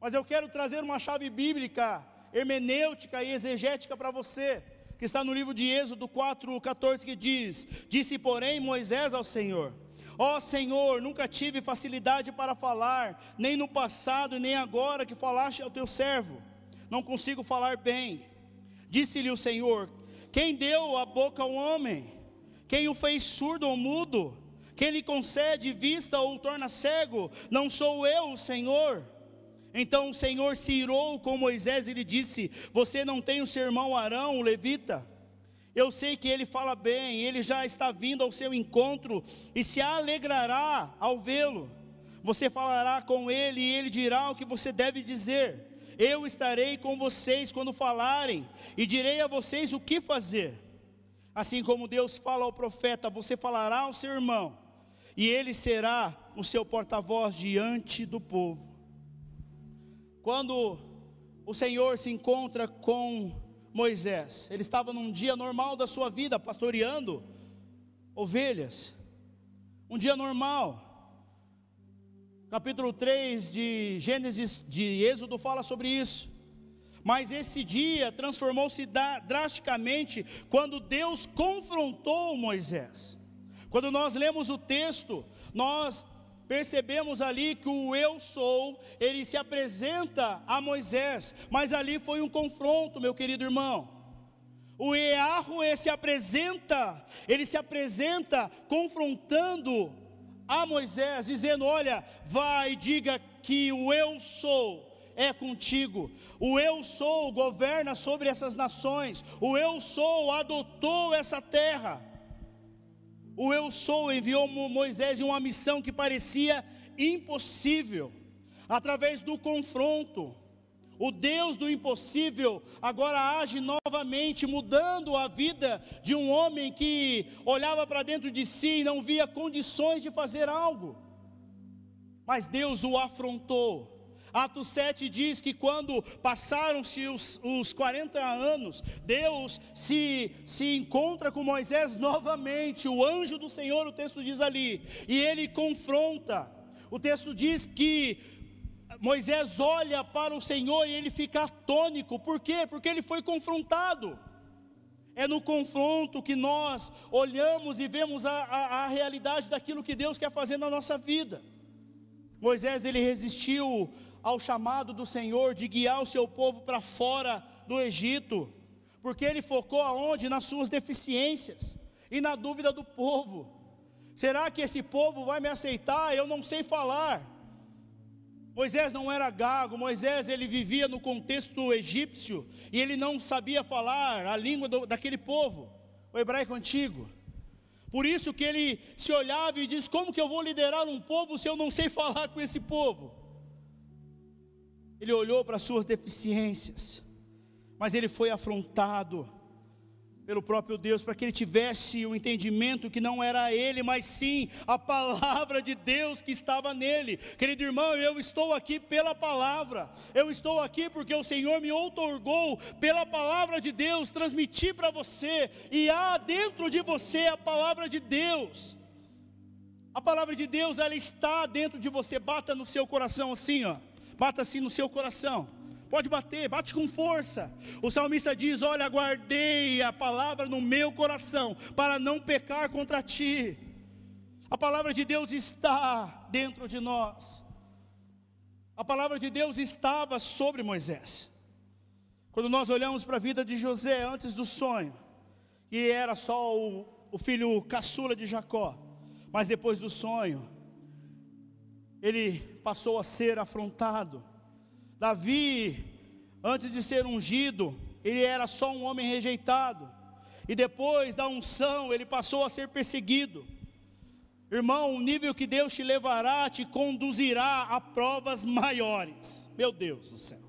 Mas eu quero trazer uma chave bíblica, hermenêutica e exegética para você que está no livro de Êxodo 4:14 que diz: Disse, porém, Moisés ao Senhor: Ó oh, Senhor, nunca tive facilidade para falar, nem no passado, nem agora que falaste ao teu servo. Não consigo falar bem. Disse-lhe o Senhor: Quem deu a boca ao homem? Quem o fez surdo ou mudo? Quem lhe concede vista ou o torna cego? Não sou eu, o Senhor. Então o Senhor se irou com Moisés e lhe disse: Você não tem o seu irmão Arão, o levita? Eu sei que ele fala bem, ele já está vindo ao seu encontro e se alegrará ao vê-lo. Você falará com ele e ele dirá o que você deve dizer. Eu estarei com vocês quando falarem e direi a vocês o que fazer. Assim como Deus fala ao profeta, você falará ao seu irmão e ele será o seu porta-voz diante do povo. Quando o Senhor se encontra com Moisés, ele estava num dia normal da sua vida, pastoreando ovelhas, um dia normal. Capítulo 3 de Gênesis, de Êxodo, fala sobre isso. Mas esse dia transformou-se drasticamente quando Deus confrontou Moisés. Quando nós lemos o texto, nós percebemos ali que o eu sou, ele se apresenta a Moisés, mas ali foi um confronto, meu querido irmão. O Earro se apresenta, ele se apresenta confrontando a Moisés, dizendo: Olha, vai, diga que o eu sou é contigo. O eu sou governa sobre essas nações. O eu sou adotou essa terra. O eu sou enviou Moisés em uma missão que parecia impossível, através do confronto. O Deus do impossível agora age novamente, mudando a vida de um homem que olhava para dentro de si e não via condições de fazer algo. Mas Deus o afrontou, Atos 7 diz que quando passaram-se os, os 40 anos, Deus se, se encontra com Moisés novamente, o anjo do Senhor, o texto diz ali, e ele confronta. O texto diz que Moisés olha para o Senhor e ele fica atônico, por quê? Porque ele foi confrontado. É no confronto que nós olhamos e vemos a, a, a realidade daquilo que Deus quer fazer na nossa vida. Moisés ele resistiu ao chamado do Senhor de guiar o seu povo para fora do Egito, porque ele focou aonde? Nas suas deficiências e na dúvida do povo. Será que esse povo vai me aceitar? Eu não sei falar. Moisés não era gago, Moisés ele vivia no contexto egípcio e ele não sabia falar a língua do, daquele povo, o hebraico antigo. Por isso que ele se olhava e diz: Como que eu vou liderar um povo se eu não sei falar com esse povo? Ele olhou para as suas deficiências, mas ele foi afrontado pelo próprio Deus, para que ele tivesse o entendimento que não era ele, mas sim a palavra de Deus que estava nele. Querido irmão, eu estou aqui pela palavra, eu estou aqui porque o Senhor me outorgou pela palavra de Deus, transmitir para você, e há dentro de você a palavra de Deus. A palavra de Deus, ela está dentro de você, bata no seu coração assim, ó, bata assim no seu coração. Pode bater, bate com força. O salmista diz: Olha, guardei a palavra no meu coração para não pecar contra ti. A palavra de Deus está dentro de nós. A palavra de Deus estava sobre Moisés. Quando nós olhamos para a vida de José antes do sonho, que era só o, o filho caçula de Jacó, mas depois do sonho, ele passou a ser afrontado Davi, antes de ser ungido, ele era só um homem rejeitado, e depois da unção, ele passou a ser perseguido. Irmão, o nível que Deus te levará te conduzirá a provas maiores. Meu Deus do céu.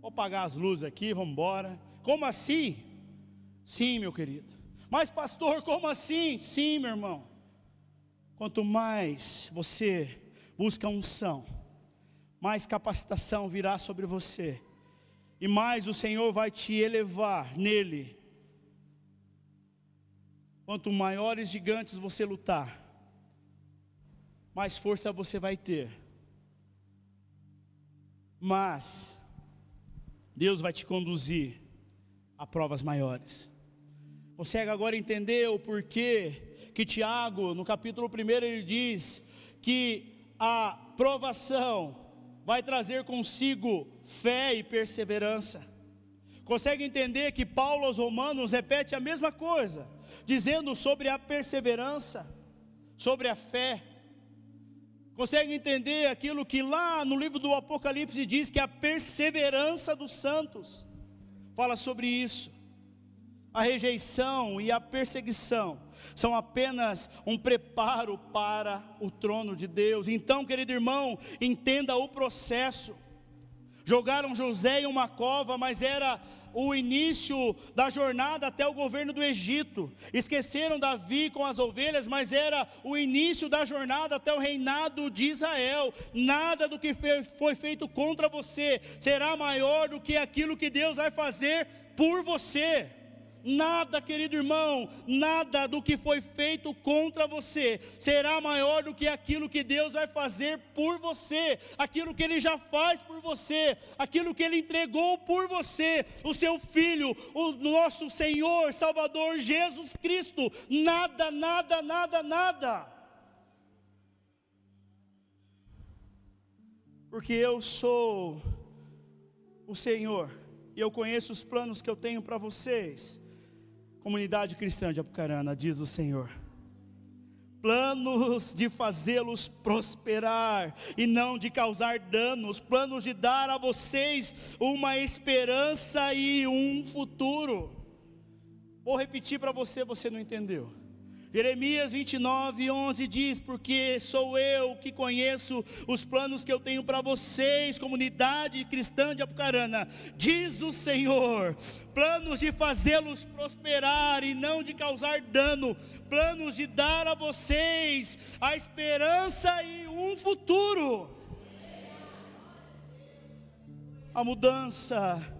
Vou apagar as luzes aqui, vamos embora. Como assim? Sim, meu querido. Mas, pastor, como assim? Sim, meu irmão. Quanto mais você busca unção, mais capacitação virá sobre você, e mais o Senhor vai te elevar nele. Quanto maiores gigantes você lutar, mais força você vai ter. Mas Deus vai te conduzir a provas maiores. Consegue agora entender o porquê que Tiago, no capítulo 1, ele diz que a provação vai trazer consigo fé e perseverança. Consegue entender que Paulo aos Romanos repete a mesma coisa, dizendo sobre a perseverança, sobre a fé. Consegue entender aquilo que lá no livro do Apocalipse diz que a perseverança dos santos fala sobre isso. A rejeição e a perseguição são apenas um preparo para o trono de Deus. Então, querido irmão, entenda o processo. Jogaram José em uma cova, mas era o início da jornada até o governo do Egito. Esqueceram Davi com as ovelhas, mas era o início da jornada até o reinado de Israel. Nada do que foi feito contra você será maior do que aquilo que Deus vai fazer por você. Nada, querido irmão, nada do que foi feito contra você será maior do que aquilo que Deus vai fazer por você, aquilo que Ele já faz por você, aquilo que Ele entregou por você, o seu Filho, o nosso Senhor, Salvador Jesus Cristo. Nada, nada, nada, nada. Porque eu sou o Senhor, e eu conheço os planos que eu tenho para vocês Comunidade cristã de Apucarana, diz o Senhor. Planos de fazê-los prosperar e não de causar danos, planos de dar a vocês uma esperança e um futuro. Vou repetir para você, você não entendeu. Jeremias 29, 11 diz: Porque sou eu que conheço os planos que eu tenho para vocês, comunidade cristã de Apucarana, diz o Senhor: planos de fazê-los prosperar e não de causar dano, planos de dar a vocês a esperança e um futuro. A mudança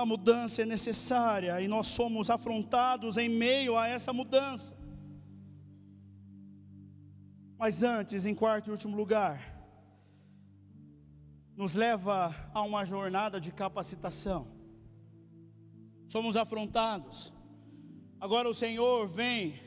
a mudança é necessária e nós somos afrontados em meio a essa mudança. Mas antes, em quarto e último lugar, nos leva a uma jornada de capacitação. Somos afrontados. Agora o Senhor vem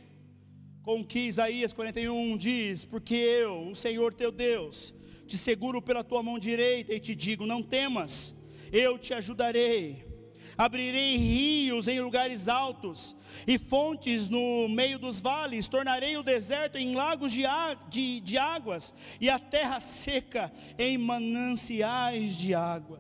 com o que Isaías 41 diz: Porque eu, o Senhor teu Deus, te seguro pela tua mão direita e te digo: Não temas, eu te ajudarei abrirei rios em lugares altos e fontes no meio dos vales, tornarei o deserto em lagos de, de, de águas e a terra seca em mananciais de água.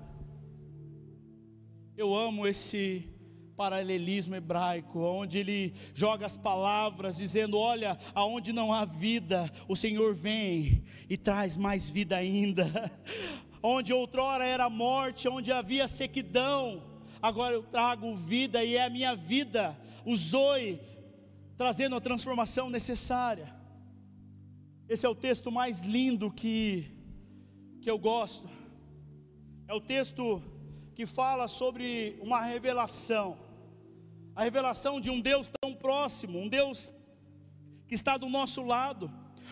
Eu amo esse paralelismo hebraico, onde ele joga as palavras dizendo: Olha, aonde não há vida, o Senhor vem e traz mais vida ainda. Onde outrora era morte, onde havia sequidão, agora eu trago vida e é a minha vida, o Zoe, trazendo a transformação necessária. Esse é o texto mais lindo que, que eu gosto. É o texto que fala sobre uma revelação, a revelação de um Deus tão próximo, um Deus que está do nosso lado.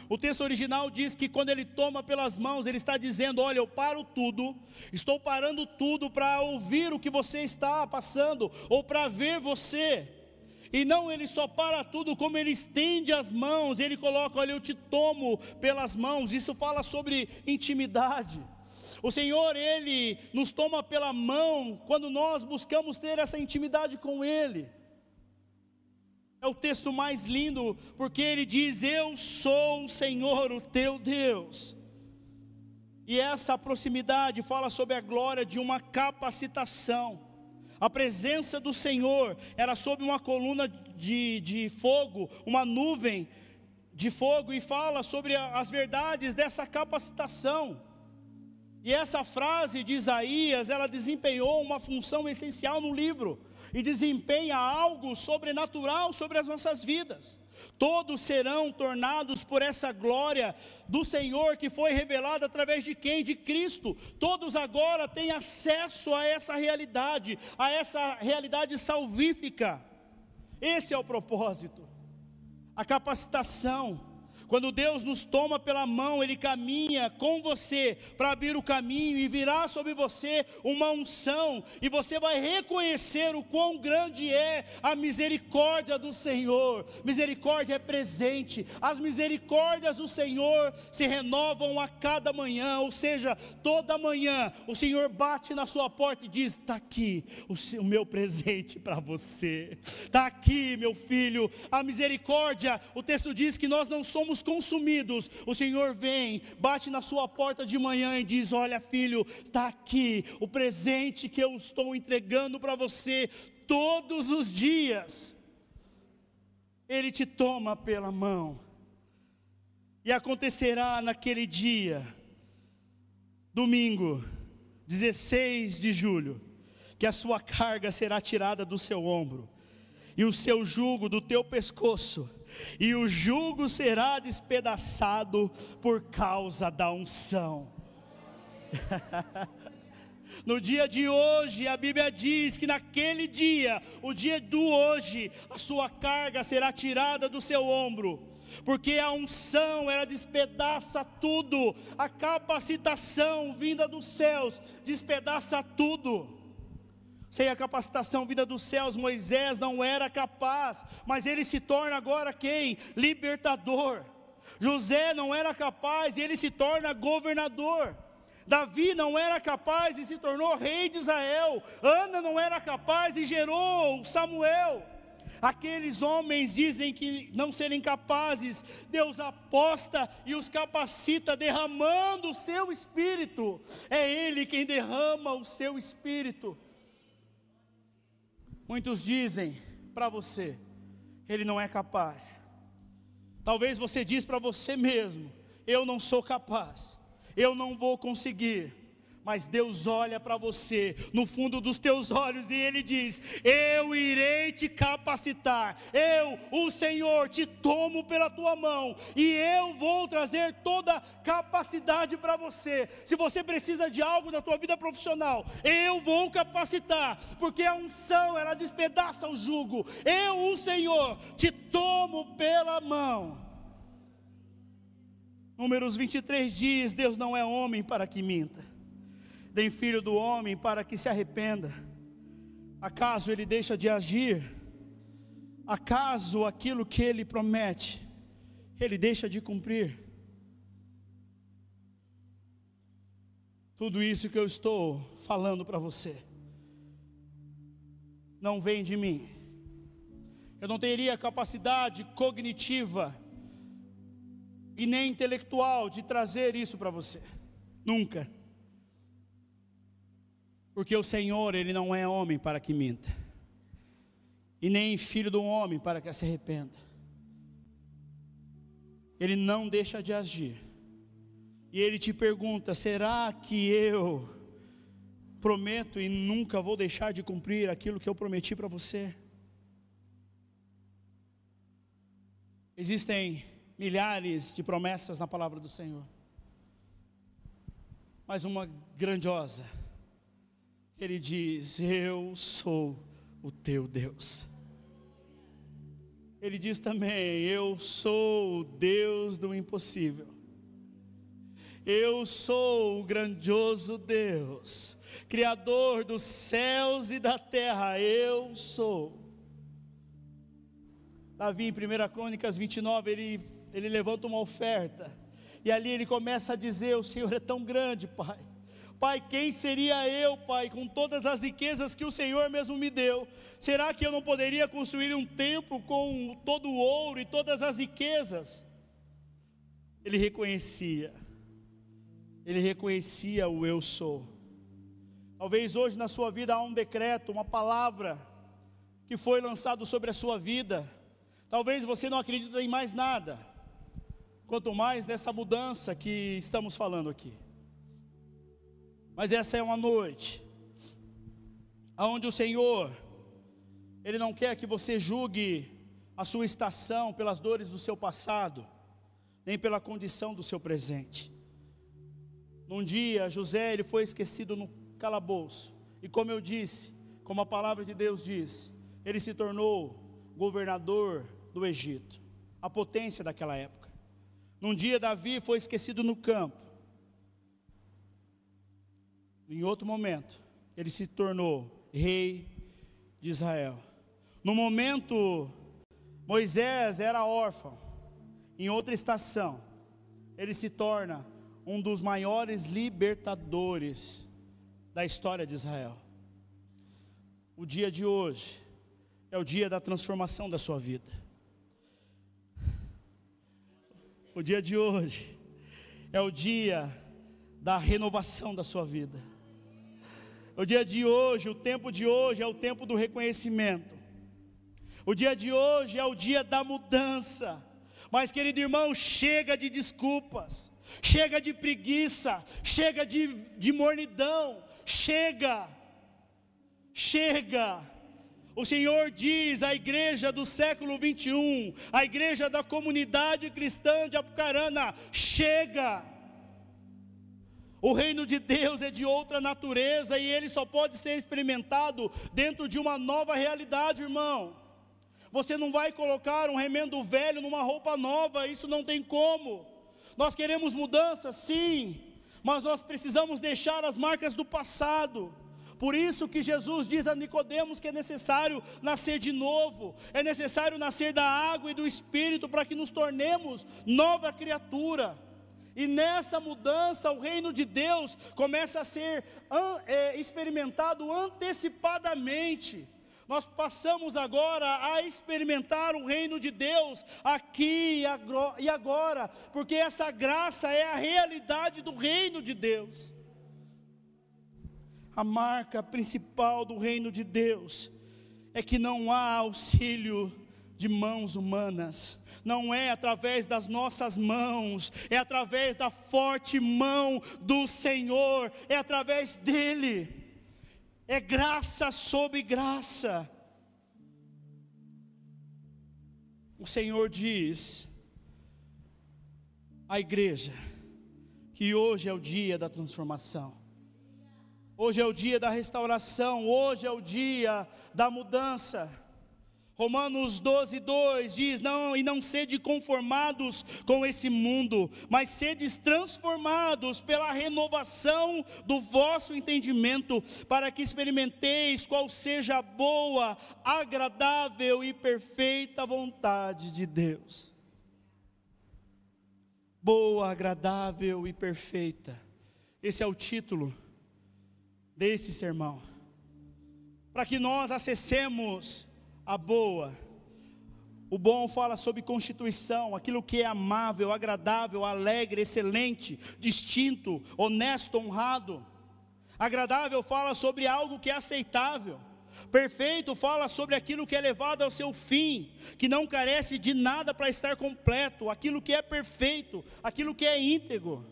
O texto original diz que quando ele toma pelas mãos, ele está dizendo: Olha, eu paro tudo, estou parando tudo para ouvir o que você está passando, ou para ver você. E não ele só para tudo, como ele estende as mãos, ele coloca: Olha, eu te tomo pelas mãos. Isso fala sobre intimidade. O Senhor, Ele nos toma pela mão quando nós buscamos ter essa intimidade com Ele. É o texto mais lindo, porque ele diz: Eu sou o Senhor, o teu Deus. E essa proximidade fala sobre a glória de uma capacitação. A presença do Senhor era sob uma coluna de, de fogo, uma nuvem de fogo, e fala sobre as verdades dessa capacitação. E essa frase de Isaías, ela desempenhou uma função essencial no livro e desempenha algo sobrenatural sobre as nossas vidas. Todos serão tornados por essa glória do Senhor que foi revelada através de quem? De Cristo. Todos agora têm acesso a essa realidade, a essa realidade salvífica. Esse é o propósito. A capacitação quando Deus nos toma pela mão, Ele caminha com você para abrir o caminho e virá sobre você uma unção, e você vai reconhecer o quão grande é a misericórdia do Senhor. Misericórdia é presente, as misericórdias do Senhor se renovam a cada manhã, ou seja, toda manhã o Senhor bate na sua porta e diz: Está aqui o, seu, o meu presente para você, está aqui, meu filho, a misericórdia. O texto diz que nós não somos consumidos, o Senhor vem, bate na sua porta de manhã e diz: Olha, filho, está aqui o presente que eu estou entregando para você todos os dias. Ele te toma pela mão, e acontecerá naquele dia, domingo, 16 de julho, que a sua carga será tirada do seu ombro, e o seu jugo do teu pescoço e o jugo será despedaçado por causa da unção. No dia de hoje, a Bíblia diz que naquele dia, o dia do hoje, a sua carga será tirada do seu ombro, porque a unção ela despedaça tudo, a capacitação vinda dos céus despedaça tudo. Sem a capacitação vinda dos céus, Moisés não era capaz, mas ele se torna agora quem? Libertador. José não era capaz e ele se torna governador. Davi não era capaz e se tornou rei de Israel. Ana não era capaz e gerou Samuel. Aqueles homens dizem que não serem capazes, Deus aposta e os capacita, derramando o seu espírito. É Ele quem derrama o seu espírito. Muitos dizem para você, ele não é capaz. Talvez você diz para você mesmo, eu não sou capaz. Eu não vou conseguir mas Deus olha para você no fundo dos teus olhos e Ele diz: Eu irei te capacitar, eu, o Senhor, te tomo pela tua mão e eu vou trazer toda capacidade para você. Se você precisa de algo na tua vida profissional, eu vou capacitar, porque a unção ela despedaça o jugo. Eu, o Senhor, te tomo pela mão. Números 23 diz: Deus não é homem para que minta nem filho do homem para que se arrependa. Acaso ele deixa de agir? Acaso aquilo que ele promete, ele deixa de cumprir? Tudo isso que eu estou falando para você não vem de mim. Eu não teria capacidade cognitiva e nem intelectual de trazer isso para você. Nunca. Porque o Senhor, Ele não é homem para que minta, e nem filho do homem para que se arrependa. Ele não deixa de agir, e Ele te pergunta: será que eu prometo e nunca vou deixar de cumprir aquilo que eu prometi para você? Existem milhares de promessas na palavra do Senhor, mas uma grandiosa ele diz: Eu sou o teu Deus. Ele diz também: Eu sou o Deus do impossível. Eu sou o grandioso Deus, Criador dos céus e da terra. Eu sou. Davi, em 1 Crônicas 29, ele, ele levanta uma oferta. E ali ele começa a dizer: O Senhor é tão grande, Pai Pai, quem seria eu, Pai, com todas as riquezas que o Senhor mesmo me deu? Será que eu não poderia construir um templo com todo o ouro e todas as riquezas? Ele reconhecia, ele reconhecia o eu sou. Talvez hoje na sua vida há um decreto, uma palavra que foi lançado sobre a sua vida. Talvez você não acredite em mais nada, quanto mais nessa mudança que estamos falando aqui. Mas essa é uma noite aonde o Senhor ele não quer que você julgue a sua estação pelas dores do seu passado, nem pela condição do seu presente. Num dia, José ele foi esquecido no calabouço, e como eu disse, como a palavra de Deus diz, ele se tornou governador do Egito, a potência daquela época. Num dia, Davi foi esquecido no campo, em outro momento, ele se tornou rei de Israel. No momento, Moisés era órfão. Em outra estação, ele se torna um dos maiores libertadores da história de Israel. O dia de hoje é o dia da transformação da sua vida. O dia de hoje é o dia da renovação da sua vida. O dia de hoje, o tempo de hoje é o tempo do reconhecimento. O dia de hoje é o dia da mudança. Mas, querido irmão, chega de desculpas, chega de preguiça, chega de, de mornidão, chega, chega. O Senhor diz à igreja do século 21, a igreja da comunidade cristã de Apucarana: chega. O reino de Deus é de outra natureza e ele só pode ser experimentado dentro de uma nova realidade, irmão. Você não vai colocar um remendo velho numa roupa nova, isso não tem como. Nós queremos mudança, sim, mas nós precisamos deixar as marcas do passado. Por isso que Jesus diz a Nicodemos que é necessário nascer de novo, é necessário nascer da água e do espírito para que nos tornemos nova criatura. E nessa mudança, o reino de Deus começa a ser é, experimentado antecipadamente. Nós passamos agora a experimentar o reino de Deus aqui e agora, porque essa graça é a realidade do reino de Deus. A marca principal do reino de Deus é que não há auxílio de mãos humanas não é através das nossas mãos, é através da forte mão do Senhor, é através dEle, é graça sobre graça. O Senhor diz à igreja que hoje é o dia da transformação. Hoje é o dia da restauração, hoje é o dia da mudança. Romanos 12, 2 diz: Não, e não sede conformados com esse mundo, mas sedes transformados pela renovação do vosso entendimento, para que experimenteis qual seja a boa, agradável e perfeita vontade de Deus. Boa, agradável e perfeita. Esse é o título desse sermão. para que nós acessemos a boa. O bom fala sobre constituição, aquilo que é amável, agradável, alegre, excelente, distinto, honesto, honrado. Agradável fala sobre algo que é aceitável. Perfeito fala sobre aquilo que é levado ao seu fim, que não carece de nada para estar completo, aquilo que é perfeito, aquilo que é íntegro.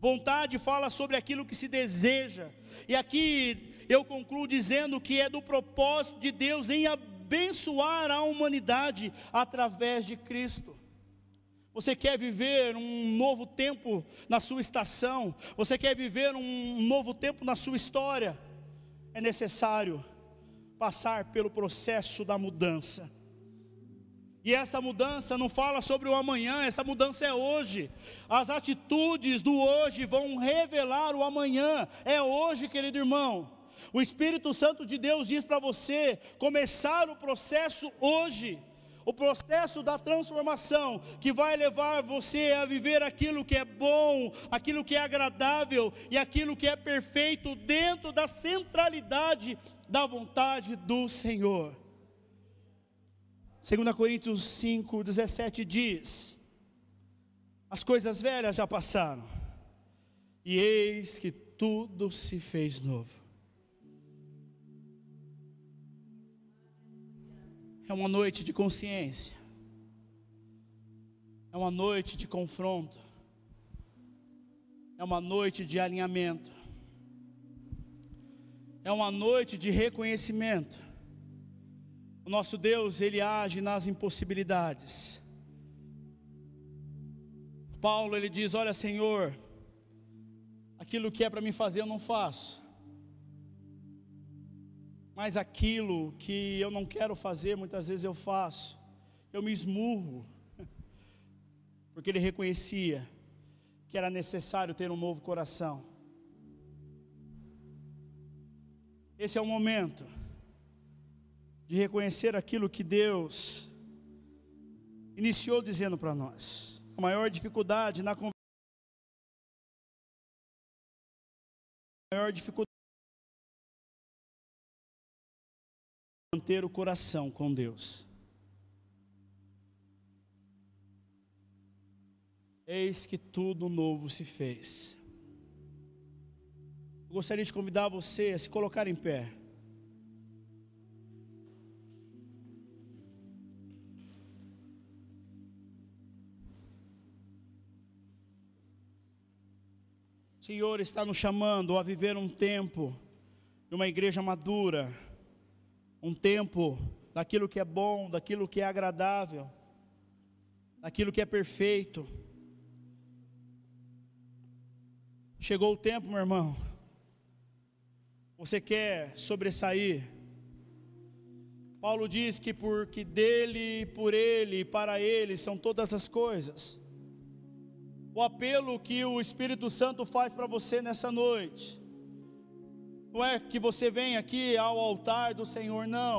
Vontade fala sobre aquilo que se deseja. E aqui eu concluo dizendo que é do propósito de Deus em abençoar a humanidade através de Cristo. Você quer viver um novo tempo na sua estação? Você quer viver um novo tempo na sua história? É necessário passar pelo processo da mudança. E essa mudança não fala sobre o amanhã, essa mudança é hoje. As atitudes do hoje vão revelar o amanhã. É hoje, querido irmão. O Espírito Santo de Deus diz para você começar o processo hoje. O processo da transformação que vai levar você a viver aquilo que é bom, aquilo que é agradável e aquilo que é perfeito dentro da centralidade da vontade do Senhor. 2 Coríntios 5, 17 diz: As coisas velhas já passaram, e eis que tudo se fez novo. É uma noite de consciência, é uma noite de confronto, é uma noite de alinhamento é uma noite de reconhecimento. O nosso Deus, ele age nas impossibilidades. Paulo, ele diz: Olha, Senhor, aquilo que é para mim fazer eu não faço, mas aquilo que eu não quero fazer, muitas vezes eu faço, eu me esmurro, porque ele reconhecia que era necessário ter um novo coração. Esse é o momento de reconhecer aquilo que Deus iniciou dizendo para nós. A maior dificuldade na conversa, a maior dificuldade manter o coração com Deus. Eis que tudo novo se fez gostaria de convidar você a se colocar em pé. O Senhor está nos chamando a viver um tempo de uma igreja madura, um tempo daquilo que é bom, daquilo que é agradável, daquilo que é perfeito. Chegou o tempo, meu irmão, você quer sobressair? Paulo diz que porque dele, por ele e para ele são todas as coisas. O apelo que o Espírito Santo faz para você nessa noite, não é que você venha aqui ao altar do Senhor, não,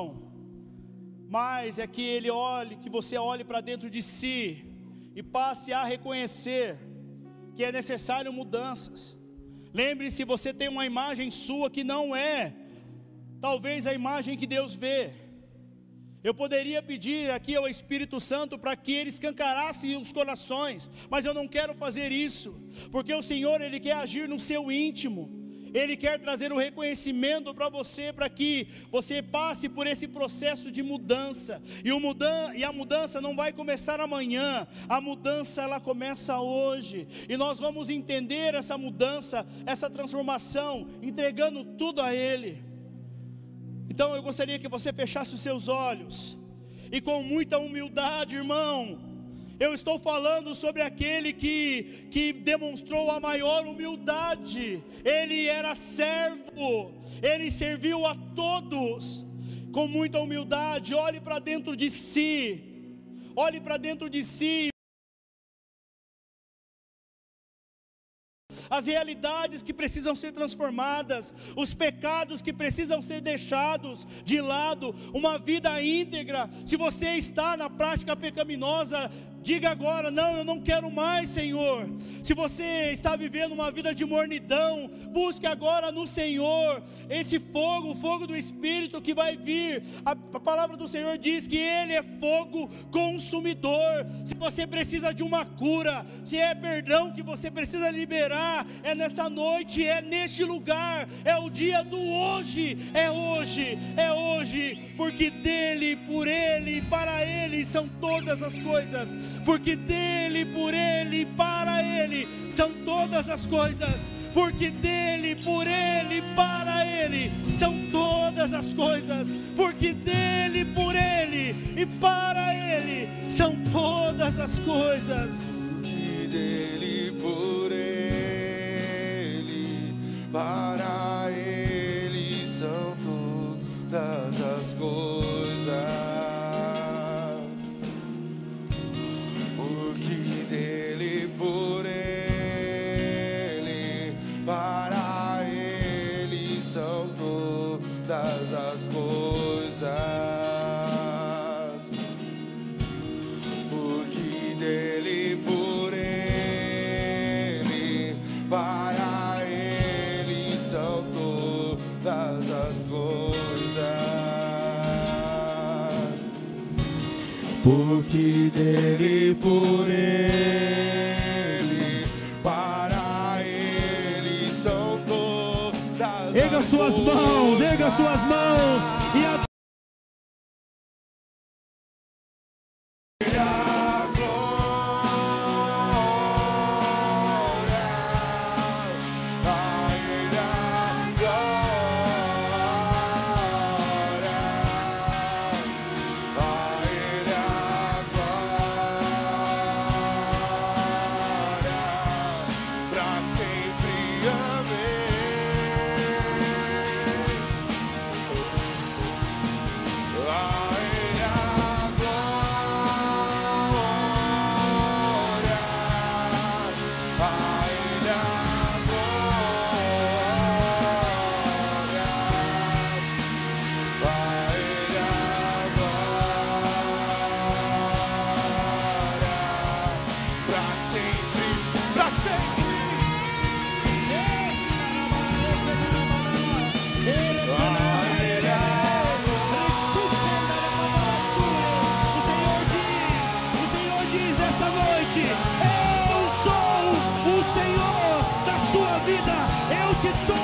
mas é que ele olhe, que você olhe para dentro de si e passe a reconhecer que é necessário mudanças. Lembre-se, você tem uma imagem sua que não é, talvez, a imagem que Deus vê. Eu poderia pedir aqui ao Espírito Santo para que ele escancarasse os corações, mas eu não quero fazer isso, porque o Senhor ele quer agir no seu íntimo. Ele quer trazer o reconhecimento para você, para que você passe por esse processo de mudança. E, o mudan e a mudança não vai começar amanhã, a mudança ela começa hoje. E nós vamos entender essa mudança, essa transformação, entregando tudo a Ele. Então eu gostaria que você fechasse os seus olhos e com muita humildade, irmão, eu estou falando sobre aquele que, que demonstrou a maior humildade. Ele era servo, ele serviu a todos com muita humildade. Olhe para dentro de si, olhe para dentro de si. As realidades que precisam ser transformadas, os pecados que precisam ser deixados de lado, uma vida íntegra. Se você está na prática pecaminosa, diga agora: não, eu não quero mais, Senhor. Se você está vivendo uma vida de mornidão, busque agora no Senhor esse fogo, o fogo do Espírito que vai vir. A, palavra do Senhor diz que Ele é fogo consumidor. Se você precisa de uma cura, se é perdão que você precisa liberar, é nessa noite, é neste lugar, é o dia do hoje, é hoje, é hoje, porque dele, por ele, para ele são todas as coisas porque dele, por ele, para ele são todas as coisas, porque dele, por ele, para ele são todas as coisas, porque dele, por ele e para ele são todas as coisas.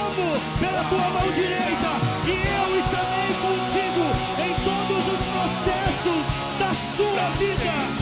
mundo pela tua mão direita, e eu estarei contigo em todos os processos da sua vida.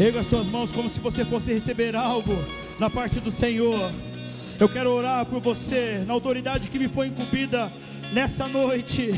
Erga suas mãos como se você fosse receber algo na parte do Senhor. Eu quero orar por você, na autoridade que me foi incumbida nessa noite.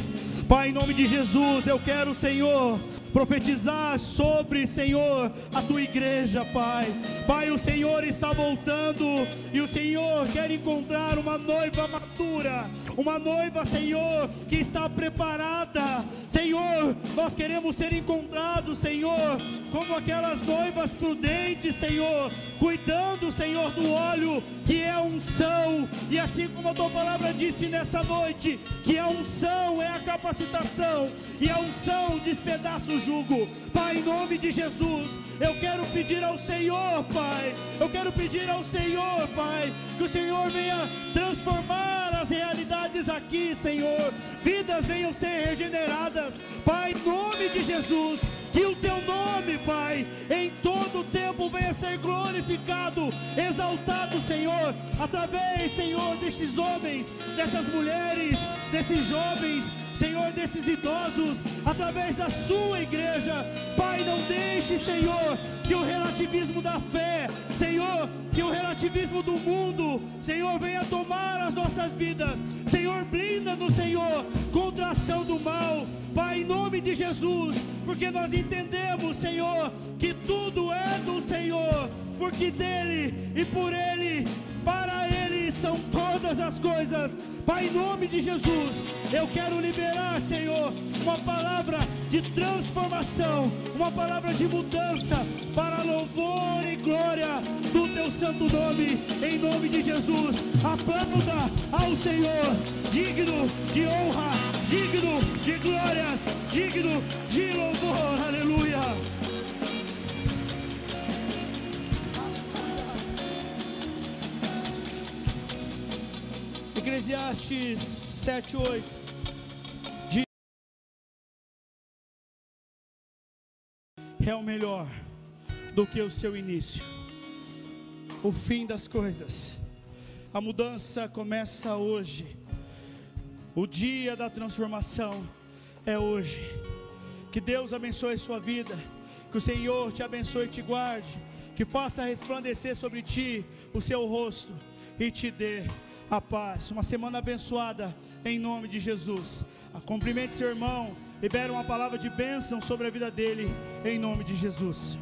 Pai, em nome de Jesus, eu quero, Senhor, profetizar sobre, Senhor, a tua igreja, Pai. Pai, o Senhor está voltando e o Senhor quer encontrar uma noiva madura, uma noiva, Senhor, que está preparada. Senhor, nós queremos ser encontrados, Senhor, como aquelas noivas prudentes, Senhor, cuidando, Senhor, do óleo que é unção, e assim como a tua palavra disse nessa noite, que a unção é a capacitação, e a unção despedaça o jugo. Pai, em nome de Jesus, eu quero pedir ao Senhor, Pai, eu quero pedir ao Senhor, Pai, que o Senhor venha transformar as realidades aqui, Senhor, vidas venham ser regeneradas, Pai, em nome de Jesus, que o teu nome, Pai, em todo tempo venha ser glorificado, exaltado, Senhor, através, Senhor, desses homens, dessas mulheres, desses jovens, Senhor, desses idosos, através da sua igreja. Pai, não deixe, Senhor, que o relativismo da fé, Senhor, que o relativismo do mundo, Senhor, venha tomar as nossas vidas. Senhor, blinda-nos, Senhor, contra a ação do mal. Pai, em nome de Jesus, porque nós entendemos, Senhor, que tudo é do Senhor, porque dele e por ele, para são todas as coisas. Pai, em nome de Jesus, eu quero liberar, Senhor, uma palavra de transformação, uma palavra de mudança para louvor e glória do teu santo nome, em nome de Jesus. Aplauda ao Senhor, digno de honra, digno de glórias, digno de louvor. Aleluia. Eclesiastes 7, 8. Diz, é o melhor do que o seu início, o fim das coisas. A mudança começa hoje. O dia da transformação é hoje. Que Deus abençoe sua vida. Que o Senhor te abençoe e te guarde. Que faça resplandecer sobre ti o seu rosto e te dê a paz. Uma semana abençoada em nome de Jesus. Cumprimente seu irmão. Libera uma palavra de bênção sobre a vida dele em nome de Jesus.